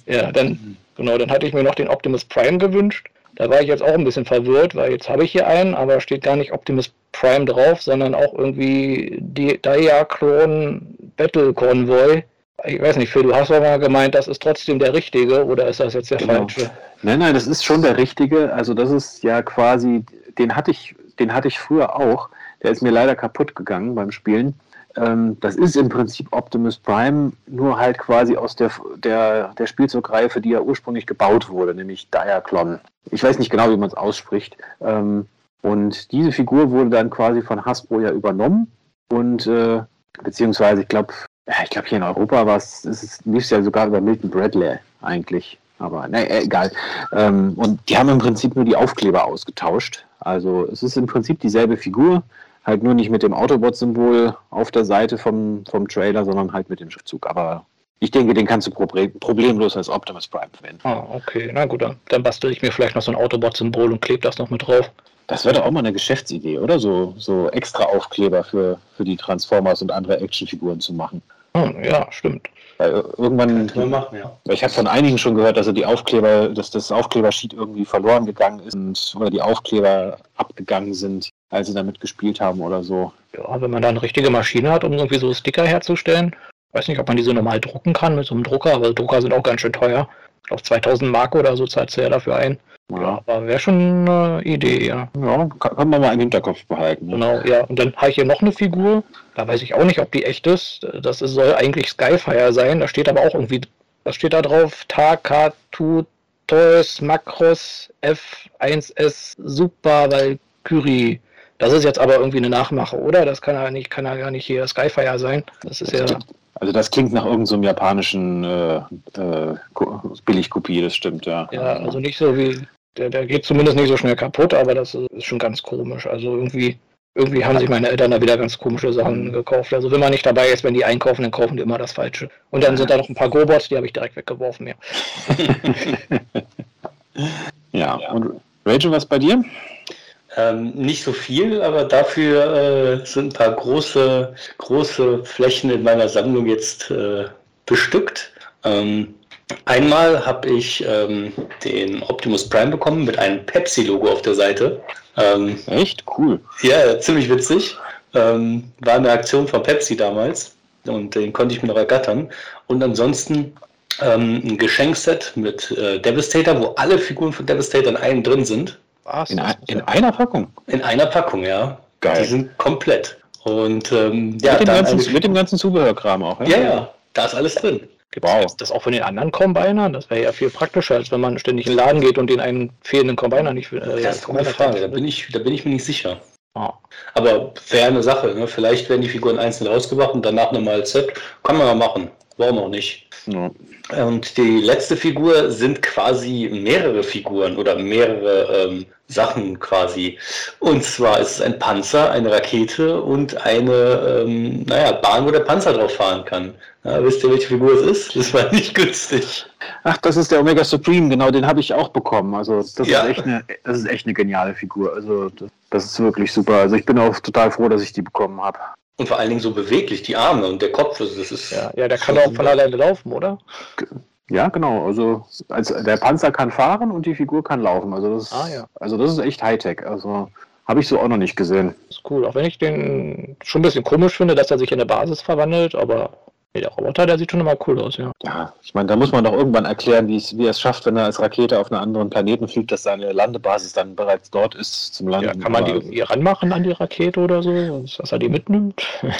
Ja, dann, genau, dann hatte ich mir noch den Optimus Prime gewünscht. Da war ich jetzt auch ein bisschen verwirrt, weil jetzt habe ich hier einen, aber steht gar nicht Optimus Prime drauf, sondern auch irgendwie die Diaclone Battle Convoy. Ich weiß nicht, Phil, du hast aber mal gemeint, das ist trotzdem der richtige oder ist das jetzt der Genau. falsche? Nein, nein, das ist schon der richtige. Also das ist ja quasi, den hatte ich, den hatte ich früher auch. Der ist mir leider kaputt gegangen beim Spielen. Ähm, das ist im Prinzip Optimus Prime, nur halt quasi aus der, der, der Spielzeugreihe, die er ursprünglich gebaut wurde, nämlich Diaclon. Ich weiß nicht genau, wie man es ausspricht. Ähm, und diese Figur wurde dann quasi von Hasbro ja übernommen und äh, beziehungsweise ich glaube, ja, ich glaube hier in Europa war es, ist es lief es ja sogar über Milton Bradley eigentlich. Aber ne, egal. Ähm, und die haben im Prinzip nur die Aufkleber ausgetauscht. Also es ist im Prinzip dieselbe Figur, halt nur nicht mit dem Autobot-Symbol auf der Seite vom, vom Trailer, sondern halt mit dem Schriftzug. Aber ich denke, den kannst du proble problemlos als Optimus Prime verwenden. Ah, okay, na gut, dann, dann bastel ich mir vielleicht noch so ein Autobot-Symbol und klebe das noch mit drauf. Das wäre doch auch mal eine Geschäftsidee, oder? So, so extra Aufkleber für, für die Transformers und andere Actionfiguren zu machen. Hm, ja, stimmt. Weil irgendwann, Kann man machen, ja. ich habe von einigen schon gehört, dass er die Aufkleber, dass das Aufklebersheet irgendwie verloren gegangen ist und, oder die Aufkleber abgegangen sind, als sie damit gespielt haben oder so. Ja, wenn man da eine richtige Maschine hat, um irgendwie so Sticker herzustellen. Weiß nicht, ob man diese normal drucken kann mit so einem Drucker, aber Drucker sind auch ganz schön teuer. Ich glaube 2000 Mark oder so zahlt sie ja dafür ein. Ja, aber wäre schon eine Idee, ja. Ja, kann, kann man mal im Hinterkopf behalten. ne? Genau, ja. Und dann habe ich hier noch eine Figur. Da weiß ich auch nicht, ob die echt ist. Das soll eigentlich Skyfire sein. Da steht aber auch irgendwie, was steht da drauf? Takatu Toys Macros F1S Super Valkyrie. Das ist jetzt aber irgendwie eine Nachmache, oder? Das kann ja nicht, kann ja gar nicht hier Skyfire sein. Das ist ja. Also das klingt nach irgendeinem so japanischen äh, äh, Ko- Billigkopie, das stimmt, ja. Ja, also nicht so wie. Der, der geht zumindest nicht so schnell kaputt, aber das ist schon ganz komisch. Also irgendwie, irgendwie haben sich meine Eltern da wieder ganz komische Sachen gekauft. Also wenn man nicht dabei ist, wenn die einkaufen, dann kaufen die immer das Falsche. Und dann sind da noch ein paar Gobots, die habe ich direkt weggeworfen, ja. ja. Und Rachel, was bei dir? Ähm, nicht so viel, aber dafür äh, sind ein paar große, große Flächen in meiner Sammlung jetzt äh, bestückt. Ähm, einmal habe ich ähm, den Optimus Prime bekommen mit einem Pepsi-Logo auf der Seite. Ähm, Echt? Cool. ja, ziemlich witzig. Ähm, war eine Aktion von Pepsi damals und den konnte ich mir noch ergattern. Und ansonsten ähm, ein Geschenkset mit äh, Devastator, wo alle Figuren von Devastator in einem drin sind. Was? In, ein, in einer Packung? In einer Packung, ja. Geil. Die sind komplett. Und ähm, ja, mit, dem dann ganzen, mit dem ganzen Zubehörkram auch, ja, ja, da ist alles drin. Wow. das auch von den anderen Combinern? Das wäre ja viel praktischer, als wenn man ständig in den Laden geht und den einen fehlenden Combiner nicht äh, Das ist eine Frage, da bin ich, da bin ich mir nicht sicher. Ah. Aber wäre eine Sache, ne? Vielleicht werden die Figuren einzeln rausgebracht und danach nochmal als Set. Kann man mal machen. Warum auch nicht? Ja. Und die letzte Figur sind quasi mehrere Figuren oder mehrere ähm, Sachen quasi. Und zwar ist es ein Panzer, eine Rakete und eine ähm, naja, Bahn, wo der Panzer drauf fahren kann. Ja, wisst ihr, welche Figur es ist? Das war nicht günstig. Ach, das ist der Omega Supreme, genau, den habe ich auch bekommen. Also das, Ja. ist echt eine, das ist echt eine geniale Figur. Also das, das ist wirklich super. Also ich bin auch total froh, dass ich die bekommen habe. Und vor allen Dingen so beweglich, die Arme und der Kopf. Also das ist Ja, ja, der kann auch von alleine laufen, oder? Ja, genau. Also als, der Panzer kann fahren und die Figur kann laufen. Also das, Ah, ja. also das ist echt Hightech. Also habe ich so auch noch nicht gesehen. ist cool. Auch wenn ich den schon ein bisschen komisch finde, dass er sich in der Basis verwandelt, aber nee, der Roboter, der sieht schon immer cool aus, ja. Ja, ich meine, da muss man doch irgendwann erklären, wie es, wie er es schafft, wenn er als Rakete auf einen anderen Planeten fliegt, dass seine Landebasis dann bereits dort ist zum Landen. ja kann man die irgendwie ranmachen an die Rakete oder so, dass er die mitnimmt?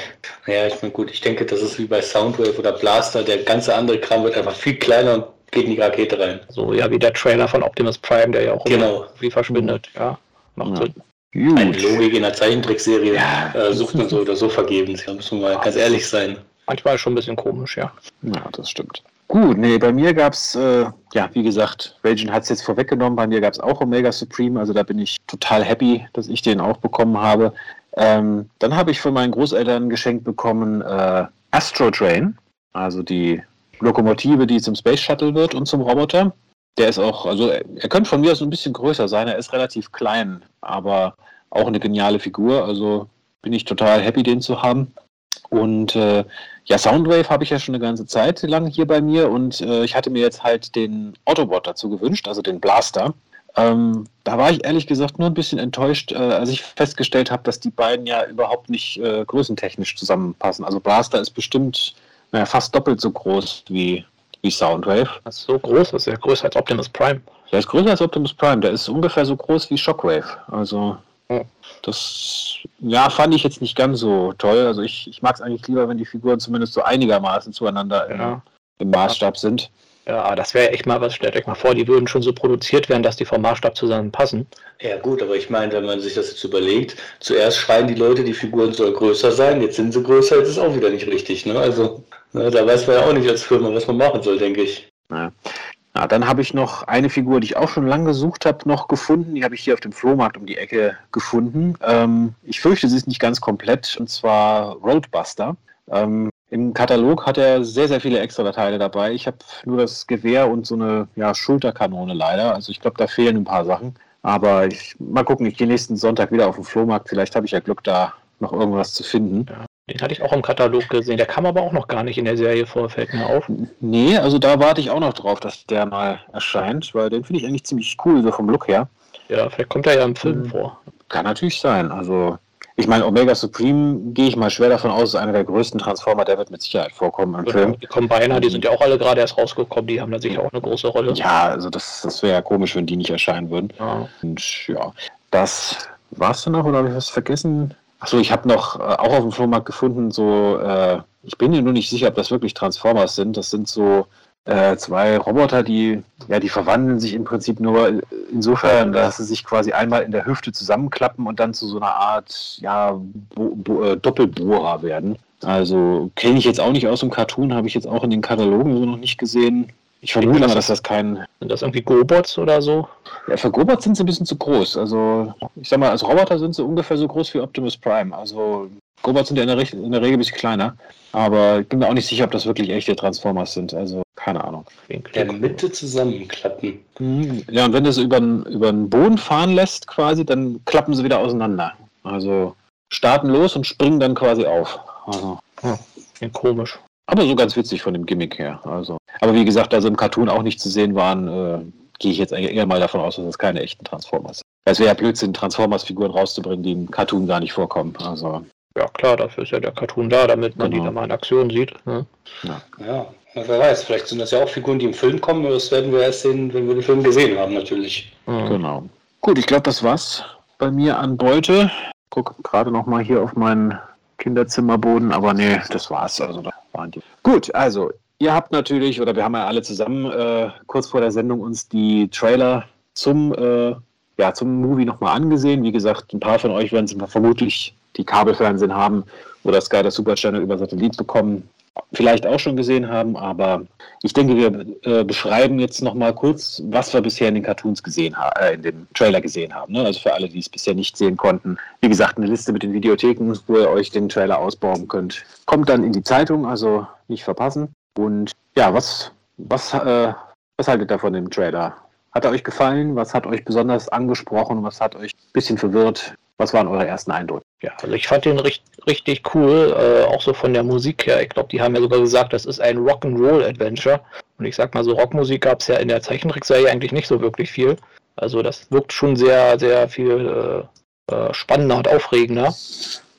Ja, ich meine, gut, ich denke, das ist wie bei Soundwave oder Blaster. Der ganze andere Kram wird einfach viel kleiner und geht in die Rakete rein. So, ja, wie der Trailer von Optimus Prime, der ja auch Genau. wie verschwindet, ja. Macht Ja. Sinn. Eine Gut. Logik in der Zeichentrickserie Ja. äh, sucht man so oder so vergebens. Da muss man mal ganz ehrlich sein. Manchmal schon ein bisschen komisch, ja. Ja, das stimmt. Gut, nee, bei mir gab es, äh, ja, wie gesagt, Raging hat es jetzt vorweggenommen, bei mir gab es auch Omega Supreme, also da bin ich total happy, dass ich den auch bekommen habe. Ähm, dann habe ich von meinen Großeltern geschenkt bekommen äh, Astro Train, also die Lokomotive, die zum Space Shuttle wird und zum Roboter. Der ist auch, also er, er könnte von mir aus ein bisschen größer sein, er ist relativ klein, aber auch eine geniale Figur, also bin ich total happy, den zu haben. Und äh, ja, Soundwave habe ich ja schon eine ganze Zeit lang hier bei mir und äh, ich hatte mir jetzt halt den Autobot dazu gewünscht, also den Blaster. Ähm, da war ich ehrlich gesagt nur ein bisschen enttäuscht, äh, als ich festgestellt habe, dass die beiden ja überhaupt nicht äh, größentechnisch zusammenpassen. Also Blaster ist bestimmt naja, fast doppelt so groß wie, wie Soundwave. Das ist so groß, das ist ja größer als Optimus Prime. Der ist größer als Optimus Prime, der ist ungefähr so groß wie Shockwave. Also Ja. Das ja, fand ich jetzt nicht ganz so toll. Also ich, ich mag es eigentlich lieber, wenn die Figuren zumindest so einigermaßen zueinander im, Ja. im Maßstab sind. Ja, das wäre echt mal was, stellt euch mal vor, die würden schon so produziert werden, dass die vom Maßstab zusammenpassen. Ja gut, aber ich meine, wenn man sich das jetzt überlegt, zuerst schreien die Leute, die Figuren soll größer sein, jetzt sind sie größer, jetzt ist auch wieder nicht richtig. Ne? Also ne, da weiß man ja auch nicht als Firma, was man machen soll, denke ich. Ja. Ja, dann habe ich noch eine Figur, die ich auch schon lange gesucht habe, noch gefunden. Die habe ich hier auf dem Flohmarkt um die Ecke gefunden. Ähm, ich fürchte, sie ist nicht ganz komplett, und zwar Roadbuster. Ähm, Im Katalog hat er sehr, sehr viele Extra-Teile dabei. Ich habe nur das Gewehr und so eine ja, Schulterkanone leider. Also ich glaube, da fehlen ein paar Sachen. Aber ich, mal gucken, ich gehe nächsten Sonntag wieder auf den Flohmarkt. Vielleicht habe ich ja Glück, da noch irgendwas zu finden. Den hatte ich auch im Katalog gesehen. Der kam aber auch noch gar nicht in der Serie vor, fällt mir auf. Nee, also da warte ich auch noch drauf, dass der mal erscheint, weil den finde ich eigentlich ziemlich cool, so vom Look her. Ja, vielleicht kommt er ja im Film Mhm. vor. Kann natürlich sein. Also, ich meine, Omega Supreme gehe ich mal schwer davon aus, ist einer der größten Transformer, der wird mit Sicherheit vorkommen im Genau. Film. Die Combiner, die sind ja auch alle gerade erst rausgekommen, die haben da sicher auch eine große Rolle. Ja, also das, das wäre ja komisch, wenn die nicht erscheinen würden. Ja. Und ja, das war's dann noch oder habe ich was vergessen? Achso, ich habe noch äh, auch auf dem Flohmarkt gefunden, so, äh, ich bin mir nur nicht sicher, ob das wirklich Transformers sind. Das sind so äh, zwei Roboter, die, ja, die verwandeln sich im Prinzip nur insofern, dass sie sich quasi einmal in der Hüfte zusammenklappen und dann zu so einer Art, ja, Bo Bo äh, Doppelbohrer werden. Also kenne ich jetzt auch nicht aus dem Cartoon, habe ich jetzt auch in den Katalogen so noch nicht gesehen. Ich vermute das mal, dass das kein, Sind das irgendwie Gobots oder so? ja, für Robots sind sie ein bisschen zu groß. Also, ich sag mal, als Roboter sind sie ungefähr so groß wie Optimus Prime. Also, Robots sind ja in der, Reg- in der Regel ein bisschen kleiner. Aber ich bin mir auch nicht sicher, ob das wirklich echte Transformers sind. Also, keine Ahnung. In der Mitte zusammenklappen. Ja, und wenn du sie über den, über den Boden fahren lässt, quasi, dann klappen sie wieder auseinander. Also, starten los und springen dann quasi auf. Also, Klingt komisch. Aber so ganz witzig von dem Gimmick her. Also, aber wie gesagt, da sie im Cartoon auch nicht zu sehen waren, äh, gehe ich jetzt eher mal davon aus, dass das keine echten Transformers sind. Es wäre ja Blödsinn, Transformers-Figuren rauszubringen, die im Cartoon gar nicht vorkommen. Also, Ja klar, dafür ist ja der Cartoon da, damit man Genau. die dann mal in Aktion sieht. Ne? Ja, na, wer weiß, vielleicht sind das ja auch Figuren, die im Film kommen, aber das werden wir erst sehen, wenn wir den Film gesehen haben, natürlich. Mhm. genau. Gut, ich glaube, das war's bei mir an Beute. Guck gerade noch mal hier auf meinen Kinderzimmerboden, aber nee, das war's. Also, da waren die. Gut, also, ihr habt natürlich, oder wir haben ja alle zusammen äh, kurz vor der Sendung uns die Trailer zum, äh, ja, zum Movie nochmal angesehen. Wie gesagt, ein paar von euch werden es vermutlich die Kabelfernsehen haben oder Sky das Super Channel über Satellit bekommen. Vielleicht auch schon gesehen haben, aber ich denke, wir äh, beschreiben jetzt nochmal kurz, was wir bisher in den Cartoons gesehen haben, äh, in dem Trailer gesehen haben. Ne? Also für alle, die es bisher nicht sehen konnten. Wie gesagt, eine Liste mit den Videotheken, wo ihr euch den Trailer ausbauen könnt. Kommt dann in die Zeitung, also nicht verpassen. Und ja, was, was, äh, was haltet ihr von dem Trailer? Hat er euch gefallen? Was hat euch besonders angesprochen? Was hat euch ein bisschen verwirrt? Was waren eure ersten Eindrücke? Ja, also ich fand den richt richtig cool, äh, auch so von der Musik her. Ich glaube, die haben ja sogar gesagt, das ist ein Rock'n'Roll-Adventure. Und ich sag mal so, Rockmusik gab es ja in der Zeichentrickserie eigentlich nicht so wirklich viel. Also das wirkt schon sehr, sehr viel äh, äh, spannender und aufregender.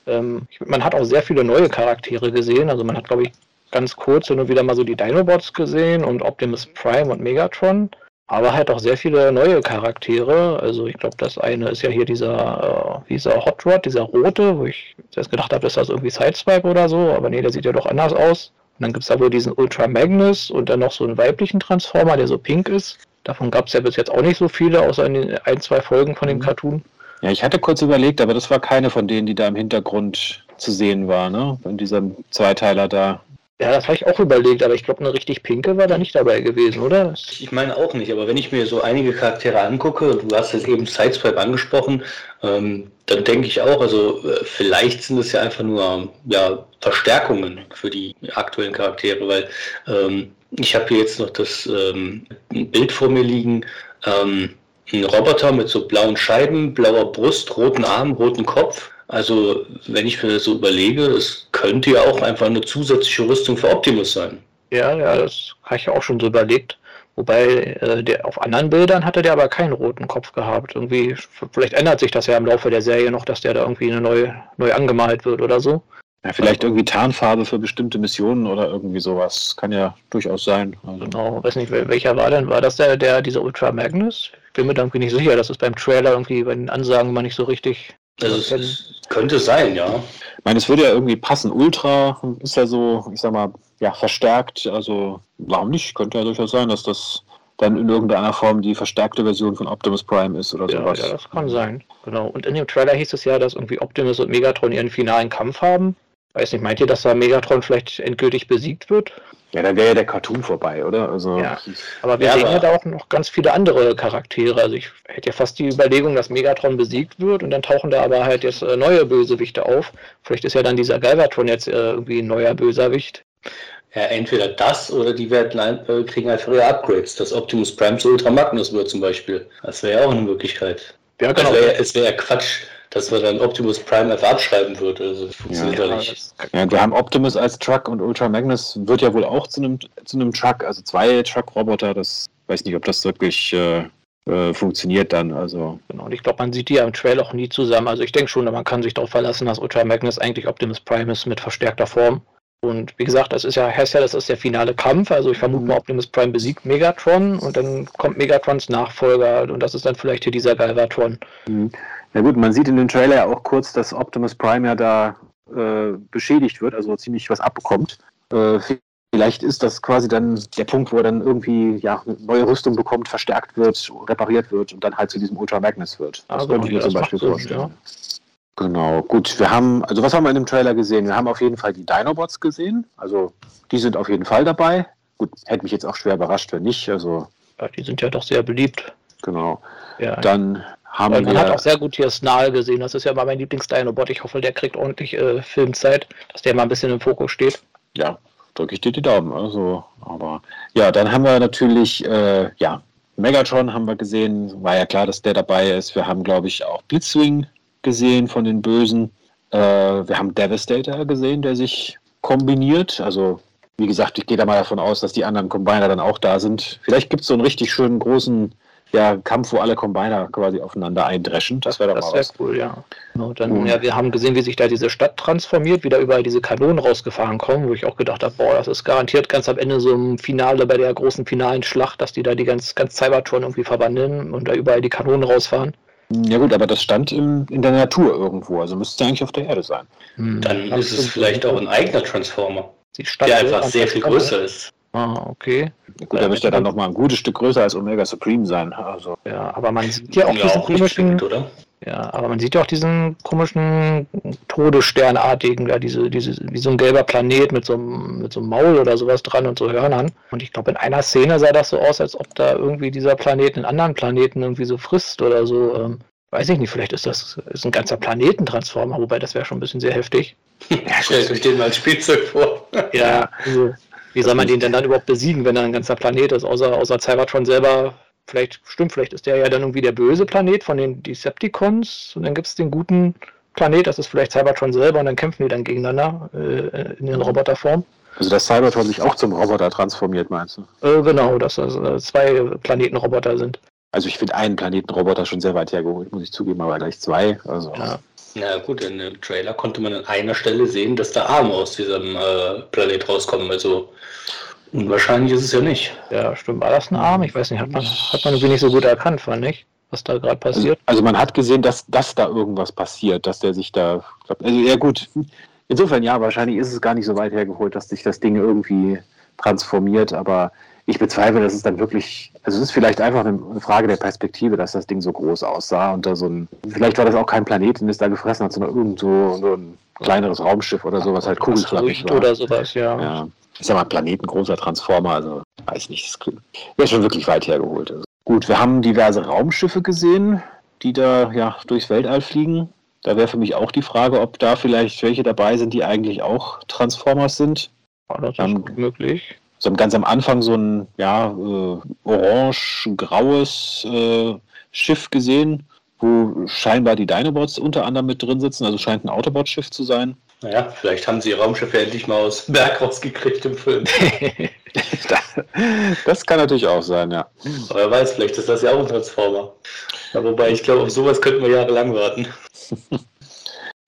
Ähm, ich, man hat auch sehr viele neue Charaktere gesehen. Also man hat, glaube ich, ganz kurz hin und wieder mal so die Dinobots gesehen und Optimus Prime und Megatron. Aber halt auch sehr viele neue Charaktere. Also ich glaube, das eine ist ja hier dieser, äh, dieser Hot Rod, dieser rote, wo ich zuerst gedacht habe, das ist irgendwie Sideswipe oder so, aber nee, der sieht ja doch anders aus. Und dann gibt es da wohl diesen Ultra Magnus und dann noch so einen weiblichen Transformer, der so pink ist. Davon gab es ja bis jetzt auch nicht so viele, außer in den ein, zwei Folgen von dem Mhm. Cartoon. Ja, ich hatte kurz überlegt, aber das war keine von denen, die da im Hintergrund zu sehen war, ne? In diesem Zweiteiler da. Ja, das habe ich auch überlegt, aber ich glaube, eine richtig pinke war da nicht dabei gewesen, oder? Ich meine auch nicht, aber wenn ich mir so einige Charaktere angucke, du hast jetzt eben Sideswipe angesprochen, ähm, dann denke ich auch, also äh, vielleicht sind es ja einfach nur ja, Verstärkungen für die aktuellen Charaktere, weil ähm, ich habe hier jetzt noch das ähm, Bild vor mir liegen, ähm, ein Roboter mit so blauen Scheiben, blauer Brust, roten Arm, roten Kopf. Also wenn ich mir das so überlege, es könnte ja auch einfach eine zusätzliche Rüstung für Optimus sein. Ja, ja, das habe ich auch schon so überlegt. Wobei äh, der, auf anderen Bildern hatte der aber keinen roten Kopf gehabt. Irgendwie, vielleicht ändert sich das ja im Laufe der Serie noch, dass der da irgendwie eine neu, neu angemalt wird oder so. Ja, vielleicht irgendwie Tarnfarbe für bestimmte Missionen oder irgendwie sowas. Kann ja durchaus sein. Also, Genau, weiß nicht, wel- welcher war denn? War das der, der dieser Ultra Magnus? Ich bin mir da irgendwie nicht sicher, das ist beim Trailer irgendwie bei den Ansagen mal nicht so richtig. Also es könnte sein, ja. ich meine, es würde ja irgendwie passen. Ultra ist ja so, ich sag mal, ja, verstärkt. Also, warum nicht? Könnte ja durchaus sein, dass das dann in irgendeiner Form die verstärkte Version von Optimus Prime ist oder Ja, sowas. ja, das kann sein. Genau. Und in dem Trailer hieß es ja, dass irgendwie Optimus und Megatron ihren finalen Kampf haben. Weiß nicht, meint ihr, dass da Megatron vielleicht endgültig besiegt wird? Ja, dann wäre ja der Cartoon vorbei, oder? Also, Ja. Aber wir Ja, sehen aber- ja da auch noch ganz viele andere Charaktere. Also ich hätte ja fast die Überlegung, dass Megatron besiegt wird und dann tauchen da aber halt jetzt äh, neue Bösewichte auf. Vielleicht ist ja dann dieser Galvatron jetzt äh, irgendwie ein neuer Bösewicht. Ja, entweder das oder die werden äh, kriegen einfach ihre Upgrades. Das Optimus Prime zu Ultra Magnus wird zum Beispiel. Das wäre ja auch eine Möglichkeit. Ja, Es wäre es wär ja Quatsch, dass man dann Optimus Prime einfach abschreiben würde. Also das funktioniert ja, ja nicht. Ja, wir haben Optimus als Truck und Ultra Magnus wird ja wohl auch zu einem, zu einem Truck, also zwei Truck-Roboter. Das weiß nicht, ob das wirklich äh, äh, funktioniert dann. Also. Genau, und ich glaube, man sieht die ja im Trail auch nie zusammen. Also ich denke schon, man kann sich darauf verlassen, dass Ultra Magnus eigentlich Optimus Prime ist mit verstärkter Form. Und wie gesagt, das ist ja, heißt ja, das ist der finale Kampf. Also ich vermute mhm. mal, Optimus Prime besiegt Megatron und dann kommt Megatrons Nachfolger und das ist dann vielleicht hier dieser Galvatron. Ja gut, man sieht in dem Trailer ja auch kurz, dass Optimus Prime ja da äh, beschädigt wird, also ziemlich was abbekommt. Äh, vielleicht ist das quasi dann der Punkt, wo er dann irgendwie ja, eine neue Rüstung bekommt, verstärkt wird, repariert wird und dann halt zu diesem Ultra Magnus wird. Das also, könnte ich mir zum Beispiel vorstellen. Ja. Genau, gut. Wir haben, also was haben wir in dem Trailer gesehen? Wir haben auf jeden Fall die Dinobots gesehen. Also die sind auf jeden Fall dabei. Gut, hätte mich jetzt auch schwer überrascht, wenn nicht. Also, ja, die sind ja doch sehr beliebt. Genau. Ja, Dann haben man wir. Hat auch sehr gut hier Snarl gesehen. Das ist ja mal mein Lieblings-Dinobot. Ich hoffe, der kriegt ordentlich äh, Filmzeit, dass der mal ein bisschen im Fokus steht. Ja, drücke ich dir die Daumen. Also, aber ja, dann haben wir natürlich, äh, ja, Megatron haben wir gesehen. War ja klar, dass der dabei ist. Wir haben, glaube ich, auch Blitzwing gesehen von den Bösen. Äh, wir haben Devastator gesehen, der sich kombiniert. Also, wie gesagt, ich gehe da mal davon aus, dass die anderen Combiner dann auch da sind. Vielleicht gibt es so einen richtig schönen großen ja, Kampf, wo alle Combiner quasi aufeinander eindreschen. Das wäre doch das mal was. cool, ja. Genau, dann, mhm. ja. Wir haben gesehen, wie sich da diese Stadt transformiert, wie da überall diese Kanonen rausgefahren kommen, wo ich auch gedacht habe, boah, das ist garantiert ganz am Ende so im Finale bei der großen finalen Schlacht, dass die da die ganz, ganz Cybertron irgendwie verwandeln und da überall die Kanonen rausfahren. Ja gut, aber das stand im, in der Natur irgendwo, also müsste es eigentlich auf der Erde sein. Hm. Dann ist es vielleicht auch ein eigener Transformer, der einfach sehr viel größer ist. Ah, okay. Gut, der müsste ja dann nochmal ein gutes Stück größer als Omega Supreme sein. Also. Ja, aber man sieht ja auch ja, diesen auch komischen, oder? Ja, aber man sieht ja auch diesen komischen Todessternartigen, ja, diese, diese, wie so ein gelber Planet mit so, einem, mit so einem Maul oder sowas dran und so Hörnern. Und ich glaube, in einer Szene sah das so aus, als ob da irgendwie dieser Planet einen anderen Planeten irgendwie so frisst oder so. Ähm, weiß ich nicht, vielleicht ist das ist ein ganzer Planetentransformer, wobei das wäre schon ein bisschen sehr heftig. Ja, stellt euch den mal als Spielzeug vor. ja, also, wie soll man den denn dann überhaupt besiegen, wenn er ein ganzer Planet ist, außer, außer Cybertron selber vielleicht, stimmt, vielleicht ist der ja dann irgendwie der böse Planet von den Decepticons und dann gibt es den guten Planet, das ist vielleicht Cybertron selber und dann kämpfen die dann gegeneinander äh, in den Roboterform. Also dass Cybertron sich auch zum Roboter transformiert, meinst du? Äh, genau, dass das äh, zwei Planetenroboter sind. Also ich finde einen Planetenroboter schon sehr weit hergeholt, muss ich zugeben, aber gleich zwei. Also. Ja. Ja gut, in dem Trailer konnte man an einer Stelle sehen, dass da Arme aus diesem äh, Planet rauskommen. Also Unwahrscheinlich ist es ja nicht. Ja, stimmt. War das ein Arm? Ich weiß nicht, hat man, hat man irgendwie nicht so gut erkannt, fand ich, was da gerade passiert. Also, also, man hat gesehen, dass, dass da irgendwas passiert, dass der sich da. Also ja gut, insofern ja, wahrscheinlich ist es gar nicht so weit hergeholt, dass sich das Ding irgendwie transformiert, aber ich bezweifle, dass es dann wirklich, also es ist vielleicht einfach eine Frage der Perspektive, dass das Ding so groß aussah und da so ein, vielleicht war das auch kein Planet, den es da gefressen hat, sondern irgend so, so ein kleineres Raumschiff oder so, was halt kugelförmig war. Oder sowas, ja. ja ich sag mal, planetengroßer Transformer, also weiß nicht, das wäre schon wirklich weit hergeholt. Also. Gut, wir haben diverse Raumschiffe gesehen, die da ja durchs Weltall fliegen. Da wäre für mich auch die Frage, ob da vielleicht welche dabei sind, die eigentlich auch Transformers sind. Ja, das ist um, möglich. So ganz am Anfang so ein ja, äh, orange-graues äh, Schiff gesehen, wo scheinbar die Dinobots unter anderem mit drin sitzen. Also scheint ein Autobot-Schiff zu sein. Naja, vielleicht haben sie ihr Raumschiff endlich mal aus dem Berg rausgekriegt im Film. das kann natürlich auch sein, ja. Aber wer weiß, vielleicht ist das ja auch ein Transformer. Ja, wobei, ich glaube, auf sowas könnten wir jahrelang warten.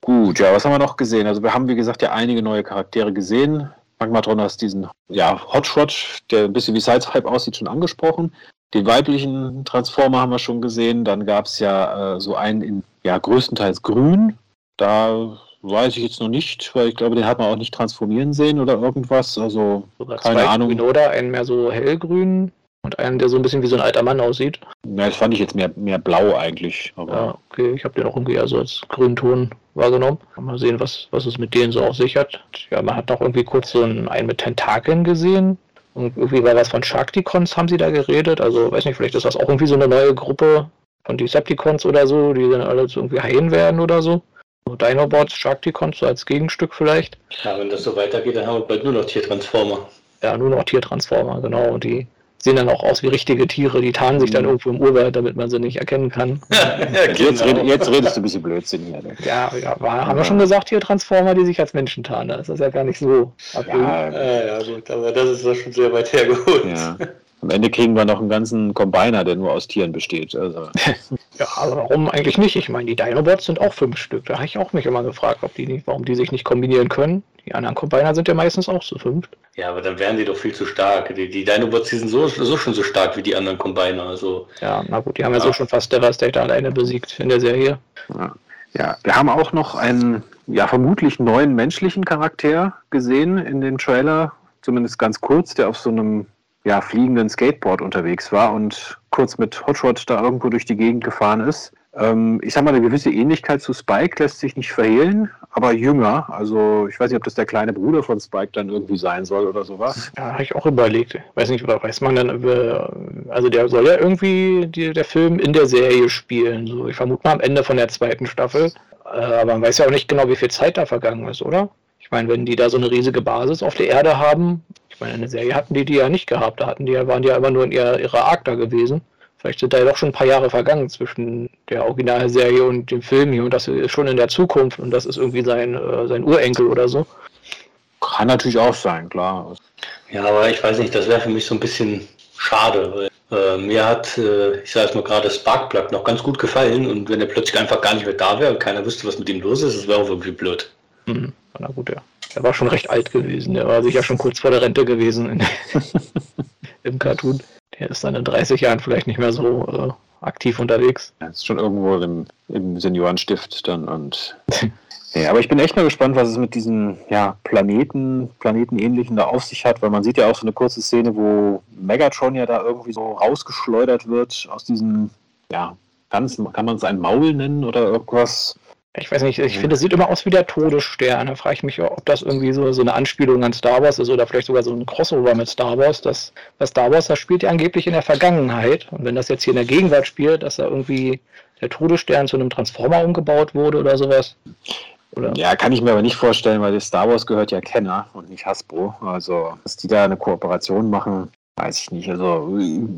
Gut, ja, was haben wir noch gesehen? Also wir haben, wie gesagt, ja einige neue Charaktere gesehen. Magmatron hast diesen ja, Hotshot, der ein bisschen wie Sideswipe aussieht, schon angesprochen. Den weiblichen Transformer haben wir schon gesehen. Dann gab es ja äh, so einen in ja, größtenteils grün. Da Weiß ich jetzt noch nicht, weil ich glaube, den hat man auch nicht transformieren sehen oder irgendwas. Also Sogar keine Ahnung. Grün oder einen mehr so hellgrün und einen, der so ein bisschen wie so ein alter Mann aussieht. Ja, das fand ich jetzt mehr, mehr blau eigentlich. ja, okay, ich habe den auch irgendwie also als Grünton wahrgenommen. Mal sehen, was, was es mit denen so auf sich hat. Ja, man hat noch irgendwie kurz so einen, einen mit Tentakeln gesehen. Und irgendwie war was von Sharkticons haben sie da geredet. Also weiß nicht, vielleicht ist das auch irgendwie so eine neue Gruppe von Decepticons oder so, die dann alle so irgendwie heilen werden oder so. Dinobots, Sharkticons so als Gegenstück vielleicht. Ja, wenn das so weitergeht, dann haben wir bald nur noch Tiertransformer. Ja, nur noch Tiertransformer, genau. Die sehen dann auch aus wie richtige Tiere, die tarnen sich dann Mhm. irgendwo im Urwald, damit man sie nicht erkennen kann. ja, Jetzt, red, genau. jetzt redest du ein bisschen Blödsinn hier. ne? Ja, ja war, haben wir schon gesagt, hier Transformer, die sich als Menschen tarnen. Ist das ja gar nicht so. Ja, Ja, ja, gut, aber das ist doch schon sehr weit hergeholt. ja. Am Ende kriegen wir noch einen ganzen Combiner, der nur aus Tieren besteht. Also, Ja, aber warum eigentlich nicht? Ich meine, die Dinobots sind auch fünf Stück. Da habe ich auch mich immer gefragt, ob die nicht, warum die sich nicht kombinieren können. Die anderen Combiner sind ja meistens auch so fünf. Ja, aber dann wären die doch viel zu stark. Die, die Dinobots, die sind so, so schon so stark wie die anderen Combiner. Also, Ja, na gut, die haben ja, Ja. so schon fast Devastator alleine besiegt in der Serie. ja. ja, wir haben auch noch einen ja, vermutlich neuen menschlichen Charakter gesehen in dem Trailer, zumindest ganz kurz, der auf so einem ja, fliegenden Skateboard unterwegs war und kurz mit Hotshot da irgendwo durch die Gegend gefahren ist. Ähm, ich sag mal, eine gewisse Ähnlichkeit zu Spike lässt sich nicht verhehlen, aber jünger. Also ich weiß nicht, ob das der kleine Bruder von Spike dann irgendwie sein soll oder sowas. Ja, habe ich auch überlegt. Weiß nicht, oder weiß man dann. Also der soll ja irgendwie die, der Film in der Serie spielen. So, ich vermute mal am Ende von der zweiten Staffel. Äh, aber man weiß ja auch nicht genau, wie viel Zeit da vergangen ist, oder? Ich meine, wenn die da so eine riesige Basis auf der Erde haben, ich meine, eine Serie hatten die die ja nicht gehabt. Da hatten die ja, waren die ja immer nur in ihrer, ihrer Ark da gewesen. Vielleicht sind da ja doch schon ein paar Jahre vergangen zwischen der Originalserie und dem Film hier. Und das ist schon in der Zukunft und das ist irgendwie sein, äh, sein Urenkel oder so. Kann natürlich auch sein, klar. ja, aber ich weiß nicht, das wäre für mich so ein bisschen schade. Weil, äh, mir hat, äh, ich sage jetzt mal gerade, Sparkplug noch ganz gut gefallen. Und wenn er plötzlich einfach gar nicht mehr da wäre und keiner wüsste, was mit ihm los ist, das wäre auch irgendwie blöd. Hm, na gut, ja. Er war schon recht alt gewesen. Der war sicher schon kurz vor der Rente gewesen in, im Cartoon. Der ist dann in 30 Jahren vielleicht nicht mehr so äh, aktiv unterwegs. Er ist schon irgendwo im, im Seniorenstift dann und. Ja, aber ich bin echt mal gespannt, was es mit diesen ja, Planeten, Planetenähnlichen da auf sich hat, weil man sieht ja auch so eine kurze Szene, wo Megatron ja da irgendwie so rausgeschleudert wird aus diesem, ja, kann, kann man es ein Maul nennen oder irgendwas? Ich weiß nicht, ich finde, es sieht immer aus wie der Todesstern. Da frage ich mich, ob das irgendwie so, so eine Anspielung an Star Wars ist oder vielleicht sogar so ein Crossover mit Star Wars. Das, das Star Wars, das spielt ja angeblich in der Vergangenheit. Und wenn das jetzt hier in der Gegenwart spielt, dass da irgendwie der Todesstern zu einem Transformer umgebaut wurde oder sowas. Oder? Ja, kann ich mir aber nicht vorstellen, weil das Star Wars gehört ja Kenner und nicht Hasbro. Also, dass die da eine Kooperation machen, weiß ich nicht. Also,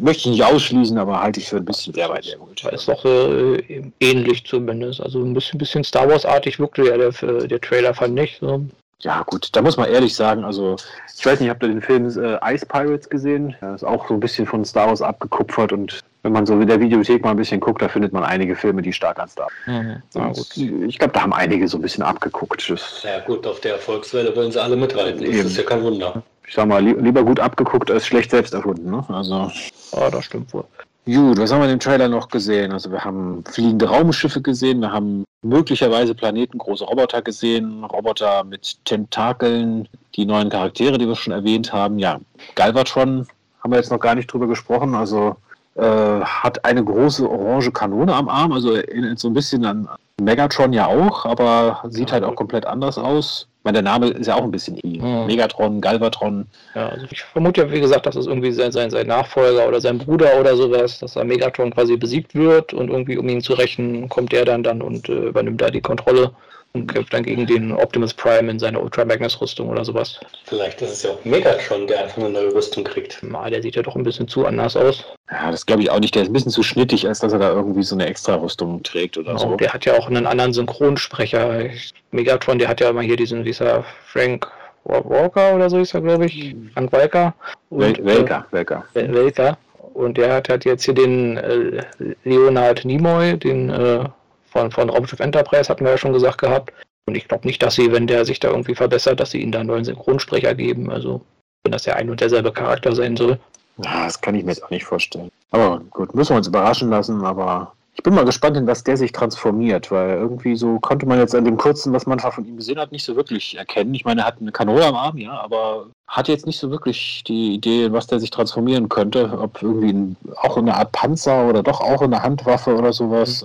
möchte ich nicht ausschließen, aber halte ich für ein bisschen sehr weit hergeholt. Ist doch äh, ähnlich zumindest. Also ein bisschen, bisschen Star Wars-artig wirkte ja der, der Trailer, fand ich. So. Ja, gut, da muss man ehrlich sagen, also ich weiß nicht, habt ihr den Film äh, Ice Pirates gesehen? Der ist auch so ein bisschen von Star Wars abgekupfert und wenn man so in der Videothek mal ein bisschen guckt, da findet man einige Filme, die stark an Star sind. gut. Ich glaube, da haben einige so ein bisschen abgeguckt. Das, Ja gut, auf der Erfolgswelle wollen sie alle mitreiten. Das ist ja kein Wunder. Ich sag mal, li lieber gut abgeguckt als schlecht selbst erfunden. Ne? Also, Ah, das stimmt wohl. gut, was haben wir in dem Trailer noch gesehen? Also wir haben fliegende Raumschiffe gesehen, wir haben möglicherweise planetengroße Roboter gesehen, Roboter mit Tentakeln, die neuen Charaktere, die wir schon erwähnt haben. Ja, Galvatron haben wir jetzt noch gar nicht drüber gesprochen. Also äh, hat eine große orange Kanone am Arm, also erinnert so ein bisschen an Megatron ja auch, aber sieht Ja, halt auch komplett anders aus. Ich meine, der Name ist ja auch ein bisschen I. Mhm. Megatron, Galvatron. Ja, also ich vermute ja, wie gesagt, dass es irgendwie sein, sein, sein Nachfolger oder sein Bruder oder sowas, dass er Megatron quasi besiegt wird und irgendwie, um ihn zu rächen, kommt er dann dann und äh, übernimmt da die Kontrolle und kämpft dann gegen den Optimus Prime in seiner Ultra Magnus Rüstung oder sowas. Vielleicht ist es ja auch Megatron, der einfach eine neue Rüstung kriegt. Ah, der sieht ja doch ein bisschen zu anders aus. Ja, das glaube ich auch nicht. Der ist ein bisschen zu schnittig, als dass er da irgendwie so eine Extra-Rüstung trägt oder so. Genau, der hat ja auch einen anderen Synchronsprecher. Megatron, der hat ja immer hier diesen, wie ist er, Frank Walker oder so ist er, glaube ich. Frank Walker. Und, Welker, Welker. Wel- Welker. Und der hat halt jetzt hier den äh, Leonard Nimoy, den äh, von, von Raumschiff Enterprise, hatten wir ja schon gesagt gehabt. Und ich glaube nicht, dass sie, wenn der sich da irgendwie verbessert, dass sie ihm da einen neuen Synchronsprecher geben. Also, wenn das ja ein und derselbe Charakter sein soll. Ja, das kann ich mir jetzt auch nicht vorstellen. Aber gut, müssen wir uns überraschen lassen, aber ich bin mal gespannt, in was der sich transformiert, weil irgendwie so konnte man jetzt an dem kurzen, was man von ihm gesehen hat, nicht so wirklich erkennen. Ich meine, er hat eine Kanone am Arm, ja, aber hat jetzt nicht so wirklich die Idee, in was der sich transformieren könnte. Ob irgendwie ein, auch in eine Art Panzer oder doch auch in eine Handwaffe oder sowas.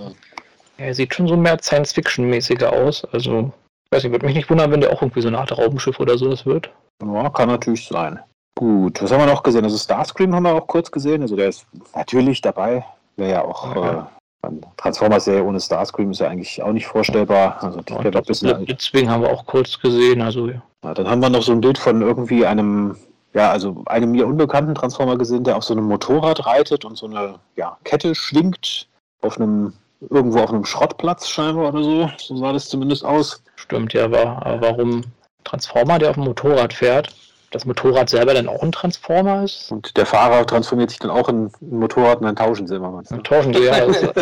Er sieht schon so mehr Science-Fiction-mäßiger aus. Also, ich weiß nicht, würde mich nicht wundern, wenn der auch irgendwie so eine Art Raumschiff oder sowas wird. Ja, kann natürlich sein. Gut, was haben wir noch gesehen? Also Starscream haben wir auch kurz gesehen. Also der ist natürlich dabei. Wäre ja auch Ja. äh, Transformers-Serie ohne Starscream ist ja eigentlich auch nicht vorstellbar. Also das wäre doch ein bisschen. Blitzwing haben wir auch kurz gesehen. Also, ja. Ja, dann haben wir noch so ein Bild von irgendwie einem ja, also einem mir unbekannten Transformer gesehen, der auf so einem Motorrad reitet und so eine ja, Kette schwingt auf einem irgendwo auf einem Schrottplatz scheinbar oder so. So sah das zumindest aus. Stimmt, ja, aber warum Transformer, der auf dem Motorrad fährt? Das Motorrad selber dann auch ein Transformer ist? Und der Fahrer transformiert sich dann auch in ein Motorrad und dann tauschen sie immer mal. Dann tauschen sie ja. Also,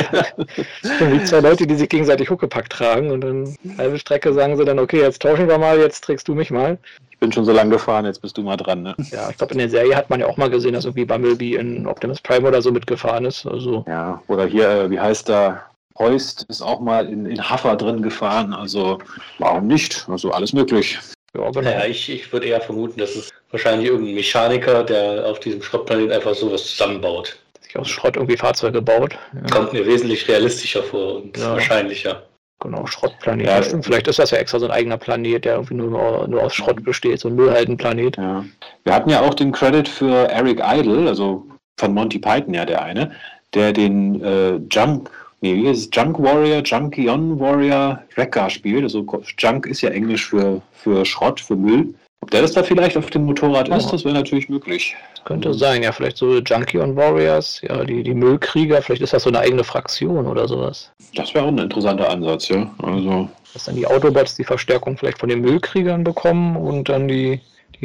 wie zwei Leute, die sich gegenseitig Huckepack tragen und dann halbe Strecke sagen sie dann, okay, jetzt tauschen wir mal, jetzt trägst du mich mal. Ich bin schon so lange gefahren, jetzt bist du mal dran, ne? Ja, ich glaube, in der Serie hat man ja auch mal gesehen, dass irgendwie Bumblebee in Optimus Prime oder so mitgefahren ist. Also. Ja, oder hier, äh, wie heißt da? Heust ist auch mal in, in Hafer drin gefahren, also warum nicht? Also alles möglich. Ja, genau. Ja, ich, ich würde eher vermuten, dass es wahrscheinlich irgendein Mechaniker, der auf diesem Schrottplanet einfach sowas zusammenbaut. Sich aus Schrott irgendwie Fahrzeuge baut. Ja. Kommt mir wesentlich realistischer vor und ja. wahrscheinlicher. Genau, Schrottplanet. Ja, stimmt. Vielleicht ist das ja extra so ein eigener Planet, der irgendwie nur, nur aus Schrott besteht, so ein Müllhaldenplanet. Ja. Wir hatten ja auch den Credit für Eric Idle, also von Monty Python ja der eine, der den äh, Jump ist es? Junk Warrior, Junkion Warrior Wrecker spielt. Also Junk ist ja Englisch für, für Schrott, für Müll. Ob der das da vielleicht auf dem Motorrad oh. ist, das wäre natürlich möglich. Das könnte sein, ja, vielleicht so Junkion Warriors, ja, die, die Müllkrieger, vielleicht ist das so eine eigene Fraktion oder sowas. Das wäre auch ein interessanter Ansatz, ja. Also. Dass dann die Autobots die Verstärkung vielleicht von den Müllkriegern bekommen und dann die,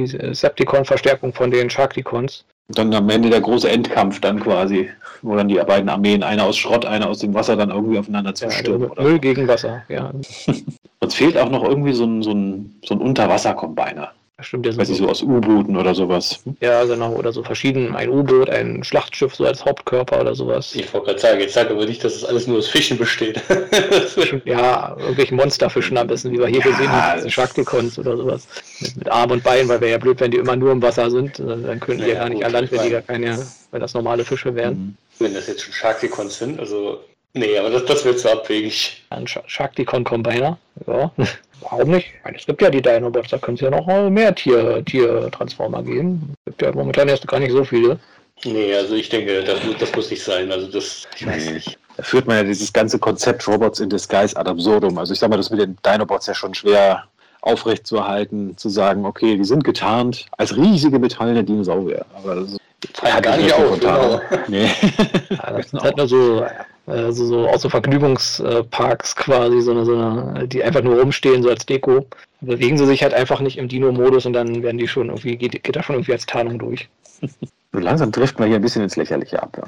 die Septicon-Verstärkung von den Sharkticons. Dann am Ende der große Endkampf dann quasi, wo dann die beiden Armeen, einer aus Schrott, einer aus dem Wasser, dann irgendwie aufeinander zustürmen. Ja, Müll gegen Wasser, ja. Uns fehlt auch noch irgendwie so ein, so ein, so ein Unterwasser-Combiner. Stimmt, der Weiß ich, so aus U-Booten oder sowas. Ja, genau, oder so verschieden. Ein U-Boot, ein Schlachtschiff so als Hauptkörper oder sowas. Ich wollte gerade sagen, jetzt sag aber nicht, dass es alles nur aus Fischen besteht. ja, irgendwelche Monsterfischen am besten, wie wir hier ja, gesehen haben, diese Sharkticons oder sowas. Mit, mit Arm und Bein, weil wäre ja blöd, wenn die immer nur im Wasser sind. Dann könnten die ja, ja gar nicht an Land, wenn die gar keine, weil das normale Fische wären. Wenn das jetzt schon Sharkticons sind, also Nee, aber das, das wird zu abwegig. Ein Sharkticon Combiner, ja. Warum nicht? Es gibt ja die Dinobots, da können es ja noch mehr Tier, Tier-Transformer geben. Es gibt ja momentan erst gar nicht so viele. Nee, also ich denke, das, das muss nicht sein. Also das, ich weiß nicht. Da führt man ja dieses ganze Konzept Robots in Disguise ad absurdum. Also ich sag mal, das mit den Dinobots ja schon schwer aufrecht zu erhalten, zu sagen, okay, die sind getarnt als riesige metallene Dinosaurier. Aber das ist ja, gar nicht auf. Genau. Nee. Ja, das sind halt nur so also so aus so Vergnügungsparks quasi, so eine, so eine, die einfach nur rumstehen, so als Deko. Bewegen sie sich halt einfach nicht im Dino-Modus und dann werden die schon irgendwie, geht, geht da schon irgendwie als Tarnung durch. So langsam trifft man hier ein bisschen ins Lächerliche ab.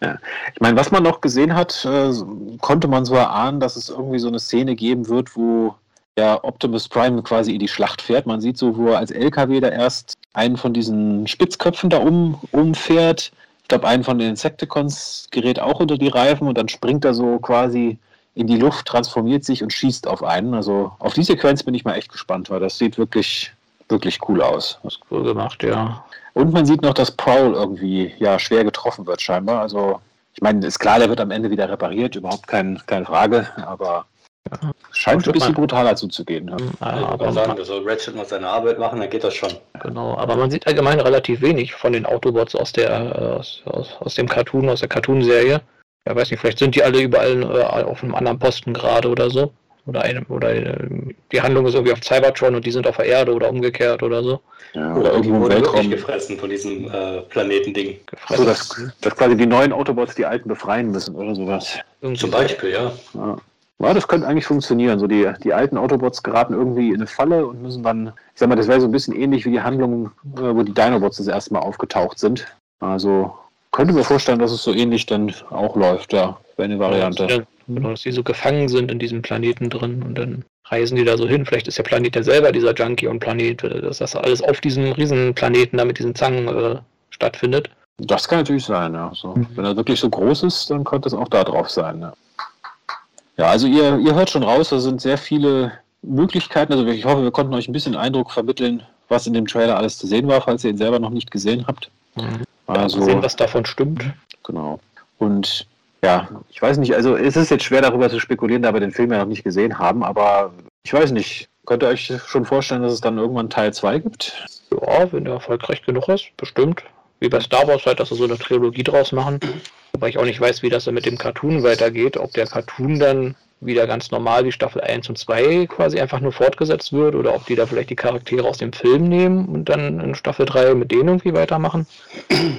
Ja. ja. Ich meine, was man noch gesehen hat, äh, konnte man so erahnen, dass es irgendwie so eine Szene geben wird, wo ja Optimus Prime quasi in die Schlacht fährt. Man sieht so, wo er als LKW da erst einen von diesen Spitzköpfen da um, umfährt ich glaube, einen von den Insecticons gerät auch unter die Reifen und dann springt er so quasi in die Luft, transformiert sich und schießt auf einen. Also auf die Sequenz bin ich mal echt gespannt, weil das sieht wirklich, wirklich cool aus. Das ist cool gemacht, ja. Und man sieht noch, dass Prowl irgendwie ja schwer getroffen wird, scheinbar. Also, ich meine, ist klar, der wird am Ende wieder repariert, überhaupt kein, keine Frage, aber ja. Scheint ein bisschen brutaler zuzugehen. Ja. Ja, aber sagen, man, soll Ratchet mal seine Arbeit machen, dann geht das schon. Genau, aber man sieht allgemein relativ wenig von den Autobots aus der aus, aus, aus dem Cartoon, aus der Cartoon-Serie. Ja, weiß nicht, vielleicht sind die alle überall äh, auf einem anderen Posten gerade oder so. Oder, eine, oder äh, die Handlung ist irgendwie auf Cybertron und die sind auf der Erde oder umgekehrt oder so. Ja, oder irgendwo im Weltraum. gefressen von diesem äh, Planetending. Also, dass, dass quasi die neuen Autobots die alten befreien müssen oder sowas. Zum Beispiel, ja. ja. Ja, das könnte eigentlich funktionieren. So die, die alten Autobots geraten irgendwie in eine Falle und müssen dann, ich sag mal, das wäre so ein bisschen ähnlich wie die Handlung, äh, wo die Dinobots das erste Mal aufgetaucht sind. Also könnte mir vorstellen, dass es so ähnlich dann auch läuft, ja, wäre eine Variante. Ja, genau, dass die so gefangen sind in diesem Planeten drin und dann reisen die da so hin. Vielleicht ist der Planet ja selber dieser Junkie und Planet, dass das alles auf diesem Riesenplaneten da mit diesen Zangen äh, stattfindet. Das kann natürlich sein, ja. So, mhm. Wenn er wirklich so groß ist, dann könnte es auch da drauf sein, ja. Ja, also ihr, ihr hört schon raus, da sind sehr viele Möglichkeiten. Also ich hoffe, wir konnten euch ein bisschen Eindruck vermitteln, was in dem Trailer alles zu sehen war, falls ihr ihn selber noch nicht gesehen habt. Mhm. Also ja, sehen, was davon stimmt. Genau. Und ja, ich weiß nicht, also es ist jetzt schwer darüber zu spekulieren, da wir den Film ja noch nicht gesehen haben, aber ich weiß nicht, könnt ihr euch schon vorstellen, dass es dann irgendwann Teil 2 gibt? Ja, wenn der erfolgreich genug ist, bestimmt. Wie bei Star Wars halt, dass sie so eine Trilogie draus machen. Wobei ich auch nicht weiß, wie das dann mit dem Cartoon weitergeht. Ob der Cartoon dann wieder ganz normal wie Staffel 1 und 2 quasi einfach nur fortgesetzt wird oder ob die da vielleicht die Charaktere aus dem Film nehmen und dann in Staffel 3 mit denen irgendwie weitermachen.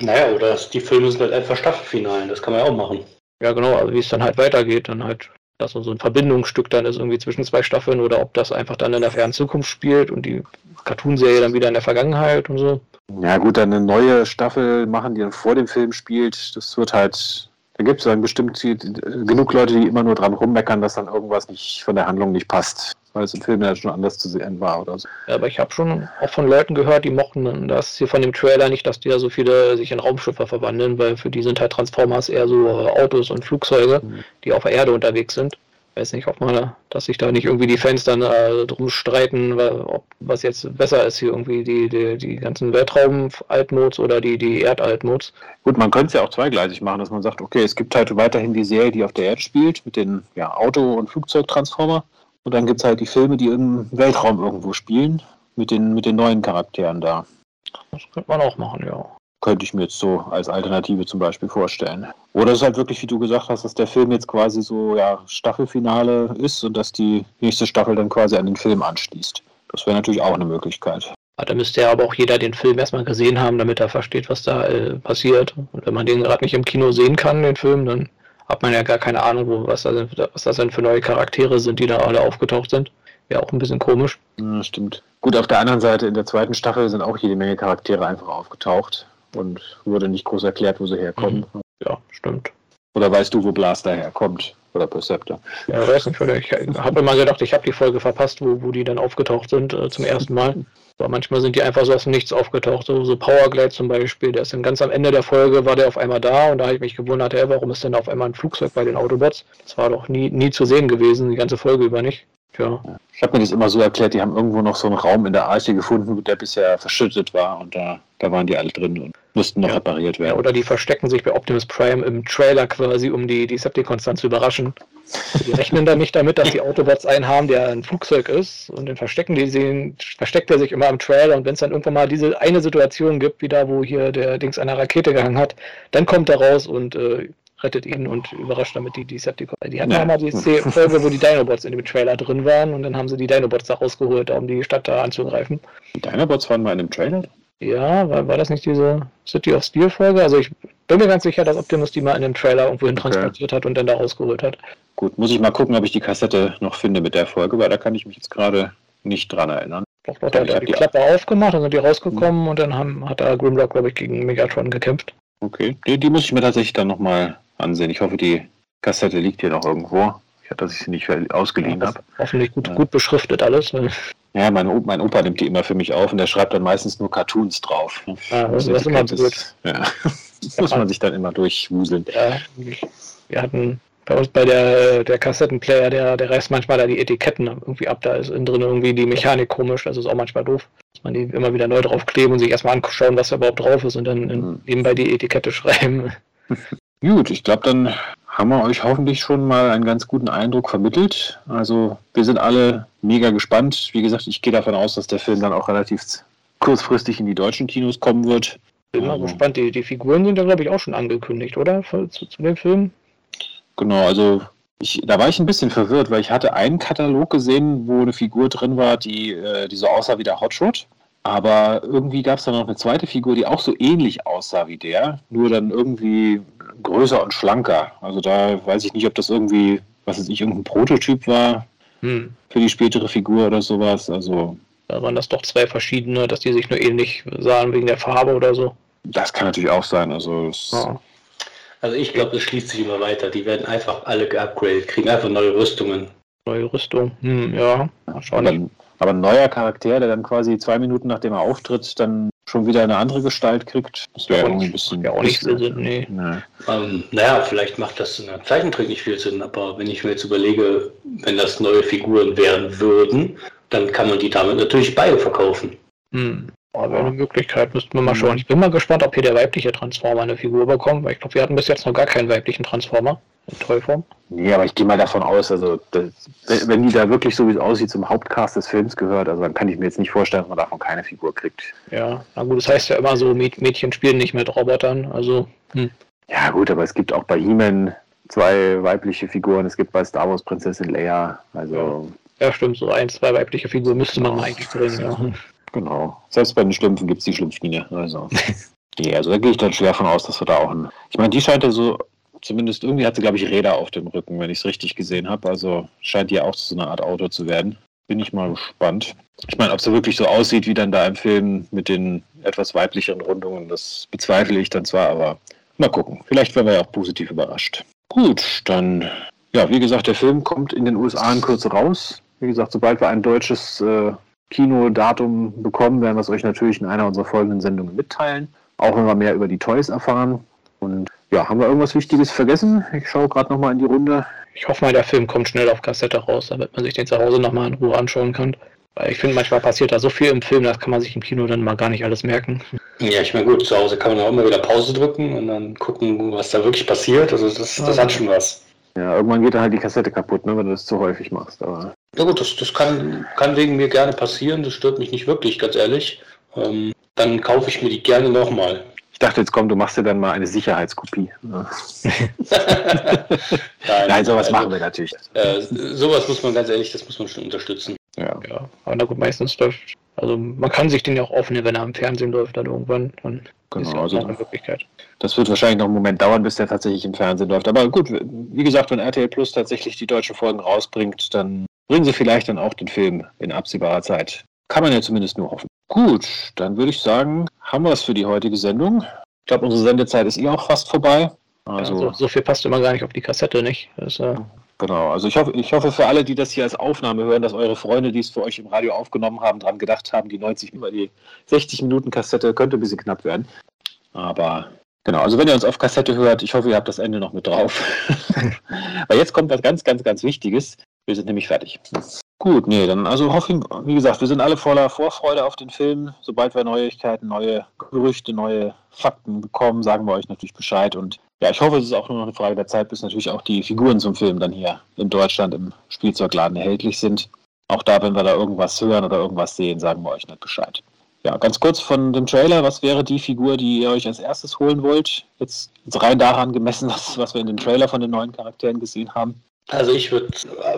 Naja, oder die Filme sind halt einfach Staffelfinalen, das kann man ja auch machen. Ja, genau, also wie es dann halt weitergeht, dann halt, dass so ein Verbindungsstück dann ist irgendwie zwischen zwei Staffeln oder ob das einfach dann in der fernen Zukunft spielt und die Cartoonserie dann wieder in der Vergangenheit und so. Ja gut, dann eine neue Staffel machen, die dann vor dem Film spielt. Das wird halt, da gibt es dann bestimmt genug Leute, die immer nur dran rummeckern, dass dann irgendwas nicht von der Handlung nicht passt, weil es im Film ja schon anders zu sehen war oder so. Ja, aber ich habe schon auch von Leuten gehört, die mochten das hier von dem Trailer nicht, dass die da so viele sich in Raumschiffe verwandeln, weil für die sind halt Transformers eher so Autos und Flugzeuge, mhm. die auf der Erde unterwegs sind weiß nicht, ob man, dass sich da nicht irgendwie die Fans dann äh, drum streiten, ob, was jetzt besser ist hier irgendwie die, die, die ganzen Weltraum-Altmodes oder die, die Erd-Altmodes. Gut, man könnte es ja auch zweigleisig machen, dass man sagt, okay, es gibt halt weiterhin die Serie, die auf der Erde spielt, mit den ja, Auto- und Flugzeugtransformer. Und dann gibt es halt die Filme, die im Weltraum irgendwo spielen, mit den, mit den neuen Charakteren da. Das könnte man auch machen, ja könnte ich mir jetzt so als Alternative zum Beispiel vorstellen. Oder es ist halt wirklich, wie du gesagt hast, dass der Film jetzt quasi so ja, Staffelfinale ist und dass die nächste Staffel dann quasi an den Film anschließt. Das wäre natürlich auch eine Möglichkeit. Da müsste ja aber auch jeder den Film erstmal gesehen haben, damit er versteht, was da äh, passiert. Und wenn man den gerade nicht im Kino sehen kann, den Film, dann hat man ja gar keine Ahnung, wo, was, da, was das denn für neue Charaktere sind, die da alle aufgetaucht sind. Wäre auch ein bisschen komisch. Ja, stimmt. Gut, auf der anderen Seite, in der zweiten Staffel sind auch jede Menge Charaktere einfach aufgetaucht und wurde nicht groß erklärt, wo sie herkommen. Mhm. Ja, stimmt. Oder weißt du, wo Blaster herkommt? Oder Perceptor? Ja, weiß nicht. Ich habe immer gedacht, ich habe die Folge verpasst, wo, wo die dann aufgetaucht sind äh, zum ersten Mal. Aber manchmal sind die einfach so aus dem Nichts aufgetaucht. So, so Powerglide zum Beispiel, der ist dann ganz am Ende der Folge, war der auf einmal da und da habe ich mich gewundert, ey, warum ist denn auf einmal ein Flugzeug bei den Autobots? Das war doch nie, nie zu sehen gewesen, die ganze Folge über nicht. Ja. Ich habe mir das immer so erklärt, die haben irgendwo noch so einen Raum in der Arche gefunden, der bisher verschüttet war und da, da waren die alle drin und mussten noch ja. repariert werden. Ja, oder die verstecken sich bei Optimus Prime im Trailer quasi, um die Decepticons dann zu überraschen. Die rechnen dann nicht damit, dass die Autobots einen haben, der ein Flugzeug ist und dann verstecken die sehen, versteckt er sich immer im Trailer und wenn es dann irgendwann mal diese eine Situation gibt, wie da, wo hier der Dings einer Rakete gehangen hat, dann kommt er raus und äh, rettet ihn und überrascht damit die Decepticons. Die hatten ja mal die Folge, wo die Dinobots in dem Trailer drin waren und dann haben sie die Dinobots da rausgeholt, um die Stadt da anzugreifen. Die Dinobots waren mal in dem Trailer? Ja, war, war das nicht diese City of Steel Folge? Also ich bin mir ganz sicher, dass Optimus die mal in dem Trailer irgendwo hin okay. transportiert hat und dann da rausgeholt hat. Gut, muss ich mal gucken, ob ich die Kassette noch finde mit der Folge, weil da kann ich mich jetzt gerade nicht dran erinnern. Doch, doch, da hat er die Klappe aufgemacht, dann sind die rausgekommen hm. und dann haben, hat da Grimlock, glaube ich, gegen Megatron gekämpft. Okay, die, die muss ich mir tatsächlich dann nochmal ansehen. Ich hoffe, die Kassette liegt hier noch irgendwo. Ich hatte, dass ich sie nicht ausgeliehen ja, habe. Hoffentlich gut, gut beschriftet alles. Ja, mein, Opa, mein Opa nimmt die immer für mich auf und der schreibt dann meistens nur Cartoons drauf. Ja, das, das ist immer blöd. Ja. muss man sich dann immer durchwuseln. Ja, wir hatten bei uns bei der, der Kassettenplayer, der, der reißt manchmal da die Etiketten irgendwie ab. Da ist innen drin irgendwie die Mechanik komisch. Das ist auch manchmal doof. Dass man die immer wieder neu draufkleben und sich erstmal anschauen, was da überhaupt drauf ist und dann mhm. nebenbei die Etikette schreiben. Gut, ich glaube, dann haben wir euch hoffentlich schon mal einen ganz guten Eindruck vermittelt. Also wir sind alle mega gespannt. Wie gesagt, ich gehe davon aus, dass der Film dann auch relativ kurzfristig in die deutschen Kinos kommen wird. Bin mal also, gespannt. Die, die Figuren sind ja, glaube ich, auch schon angekündigt, oder? Zu, zu, zu dem Film? Genau, also ich, da war ich ein bisschen verwirrt, weil ich hatte einen Katalog gesehen, wo eine Figur drin war, die, äh, die so aussah wie der Hotshot. Aber irgendwie gab es dann noch eine zweite Figur, die auch so ähnlich aussah wie der, nur dann irgendwie größer und schlanker. Also da weiß ich nicht, ob das irgendwie, was weiß ich, irgendein Prototyp war hm. für die spätere Figur oder sowas. Also da waren das doch zwei verschiedene, dass die sich nur ähnlich sahen wegen der Farbe oder so. Das kann natürlich auch sein. Also, ja. also ich glaube, das schließt sich immer weiter. Die werden einfach alle geupgradet, kriegen einfach neue Rüstungen. Neue Rüstung, hm, ja. Schauen. Aber ein neuer Charakter, der dann quasi zwei Minuten nachdem er auftritt, dann schon wieder eine andere Gestalt kriegt, das wäre irgendwie ein bisschen. Ja, auch nicht viel Sinn, nee. nee. Ähm, naja, vielleicht macht das in der Zeichentrick nicht viel Sinn, aber wenn ich mir jetzt überlege, wenn das neue Figuren werden würden, dann kann man die damit natürlich beide verkaufen. Hm. Aber eine Möglichkeit müssten wir mal schauen. Ich bin mal gespannt, ob hier der weibliche Transformer eine Figur bekommt, weil ich glaube, wir hatten bis jetzt noch gar keinen weiblichen Transformer in Tollform. Nee, aber ich gehe mal davon aus, also das, wenn die da wirklich so wie es aussieht zum Hauptcast des Films gehört, also dann kann ich mir jetzt nicht vorstellen, dass man davon keine Figur kriegt. Ja, na gut, das heißt ja immer so, Mädchen spielen nicht mit Robotern, also. Hm. Ja gut, aber es gibt auch bei He-Man zwei weibliche Figuren. Es gibt bei Star Wars Prinzessin Leia. Also. Ja, stimmt, so ein, zwei weibliche Figuren müsste man mal eigentlich bringen, ja. Genau. Selbst bei den Schlümpfen gibt es die Schlümpfine. Also. ja, also da gehe ich dann schwer von aus, dass wir da auch ein. Ich meine, die scheint ja so, zumindest irgendwie hat sie, glaube ich, Räder auf dem Rücken, wenn ich es richtig gesehen habe. Also scheint die auch so eine Art Auto zu werden. Bin ich mal gespannt. Ich meine, ob sie wirklich so aussieht wie dann da im Film mit den etwas weiblicheren Rundungen, das bezweifle ich dann zwar, aber mal gucken. Vielleicht werden wir ja auch positiv überrascht. Gut, dann, ja, wie gesagt, der Film kommt in den USA in Kürze raus. Wie gesagt, sobald wir ein deutsches äh, Kinodatum bekommen, werden wir es euch natürlich in einer unserer folgenden Sendungen mitteilen. Auch wenn wir mehr über die Toys erfahren. Und ja, haben wir irgendwas Wichtiges vergessen? Ich schaue gerade nochmal in die Runde. Ich hoffe mal, der Film kommt schnell auf Kassette raus, damit man sich den zu Hause nochmal in Ruhe anschauen kann. Weil ich finde, manchmal passiert da so viel im Film, das kann man sich im Kino dann mal gar nicht alles merken. Ja, ich meine, gut, zu Hause kann man auch immer wieder Pause drücken und dann gucken, was da wirklich passiert. Also das, das hat schon was. Ja, irgendwann geht dann halt die Kassette kaputt, ne, wenn du das zu häufig machst. Aber ja gut, das, das kann, kann wegen mir gerne passieren. Das stört mich nicht wirklich, ganz ehrlich. Ähm, dann kaufe ich mir die gerne nochmal. Ich dachte, jetzt komm, du machst dir dann mal eine Sicherheitskopie. Nein, Nein, sowas also, machen wir natürlich. Äh, sowas muss man ganz ehrlich, das muss man schon unterstützen. Ja. ja. Aber na gut, meistens läuft. Also man kann sich den ja auch aufnehmen, wenn er am Fernsehen läuft, dann irgendwann. Dann genau, ist ja also eine Möglichkeit. Das wird wahrscheinlich noch einen Moment dauern, bis der tatsächlich im Fernsehen läuft. Aber gut, wie gesagt, wenn RTL Plus tatsächlich die deutschen Folgen rausbringt, dann bringen sie vielleicht dann auch den Film in absehbarer Zeit. Kann man ja zumindest nur hoffen. Gut, dann würde ich sagen, haben wir es für die heutige Sendung. Ich glaube, unsere Sendezeit ist eh auch fast vorbei. Also ja, so, so, viel passt immer gar nicht auf die Kassette, nicht? Das, äh genau, also ich hoffe, ich hoffe für alle, die das hier als Aufnahme hören, dass eure Freunde, die es für euch im Radio aufgenommen haben, daran gedacht haben, die 90, über die 60 Minuten Kassette könnte ein bisschen knapp werden. Aber genau, also wenn ihr uns auf Kassette hört, ich hoffe, ihr habt das Ende noch mit drauf. Weil jetzt kommt was ganz, ganz, ganz Wichtiges. Wir sind nämlich fertig. Gut, nee, dann also hoffe ich, wie gesagt, wir sind alle voller Vorfreude auf den Film. Sobald wir Neuigkeiten, neue Gerüchte, neue Fakten bekommen, sagen wir euch natürlich Bescheid. Und ja, ich hoffe, es ist auch nur noch eine Frage der Zeit, bis natürlich auch die Figuren zum Film dann hier in Deutschland im Spielzeugladen erhältlich sind. Auch da, wenn wir da irgendwas hören oder irgendwas sehen, sagen wir euch nicht Bescheid. Ja, ganz kurz von dem Trailer, was wäre die Figur, die ihr euch als erstes holen wollt? Jetzt, jetzt rein daran gemessen, was, was wir in dem Trailer von den neuen Charakteren gesehen haben. Also ich würde,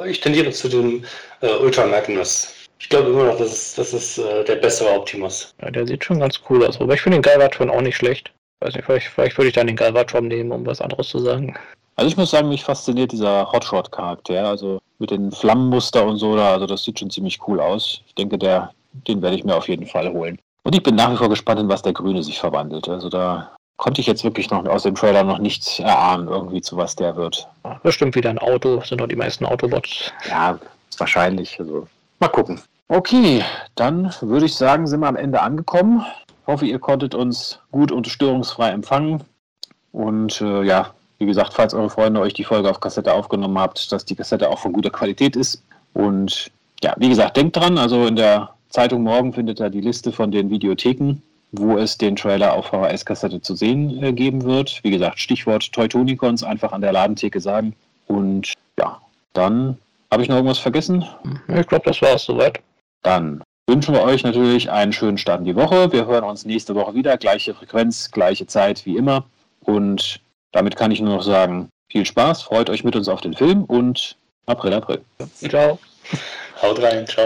ich tendiere zu dem äh, Ultra Magnus. Ich glaube immer noch, das ist, das ist äh, der bessere Optimus. Ja, der sieht schon ganz cool aus. Aber ich finde den Galvatron auch nicht schlecht. Weiß nicht, vielleicht, vielleicht würde ich dann den Galvatron nehmen, um was anderes zu sagen. Also ich muss sagen, mich fasziniert dieser Hotshot-Charakter. Also mit den Flammenmuster und so da, also das sieht schon ziemlich cool aus. Ich denke, der, den werde ich mir auf jeden Fall holen. Und ich bin nach wie vor gespannt, in was der Grüne sich verwandelt. Also da konnte ich jetzt wirklich noch aus dem Trailer noch nichts erahnen, irgendwie zu was der wird. bestimmt wieder ein Auto, sind doch die meisten Autobots. Ja, wahrscheinlich. Also mal gucken. Okay, dann würde ich sagen, sind wir am Ende angekommen. Ich hoffe, ihr konntet uns gut und störungsfrei empfangen. Und äh, ja, wie gesagt, falls eure Freunde euch die Folge auf Kassette aufgenommen habt, dass die Kassette auch von guter Qualität ist. Und ja, wie gesagt, denkt dran, also in der Zeitung morgen findet ihr die Liste von den Videotheken wo es den Trailer auf VHS-Kassette zu sehen äh, geben wird. Wie gesagt, Stichwort Teutonicons einfach an der Ladentheke sagen. Und ja, dann habe ich noch irgendwas vergessen? Ich glaube, das war es soweit. Dann wünschen wir euch natürlich einen schönen Start in die Woche. Wir hören uns nächste Woche wieder. Gleiche Frequenz, gleiche Zeit wie immer. Und damit kann ich nur noch sagen, viel Spaß, freut euch mit uns auf den Film und April, April. Ciao. Haut rein, ciao.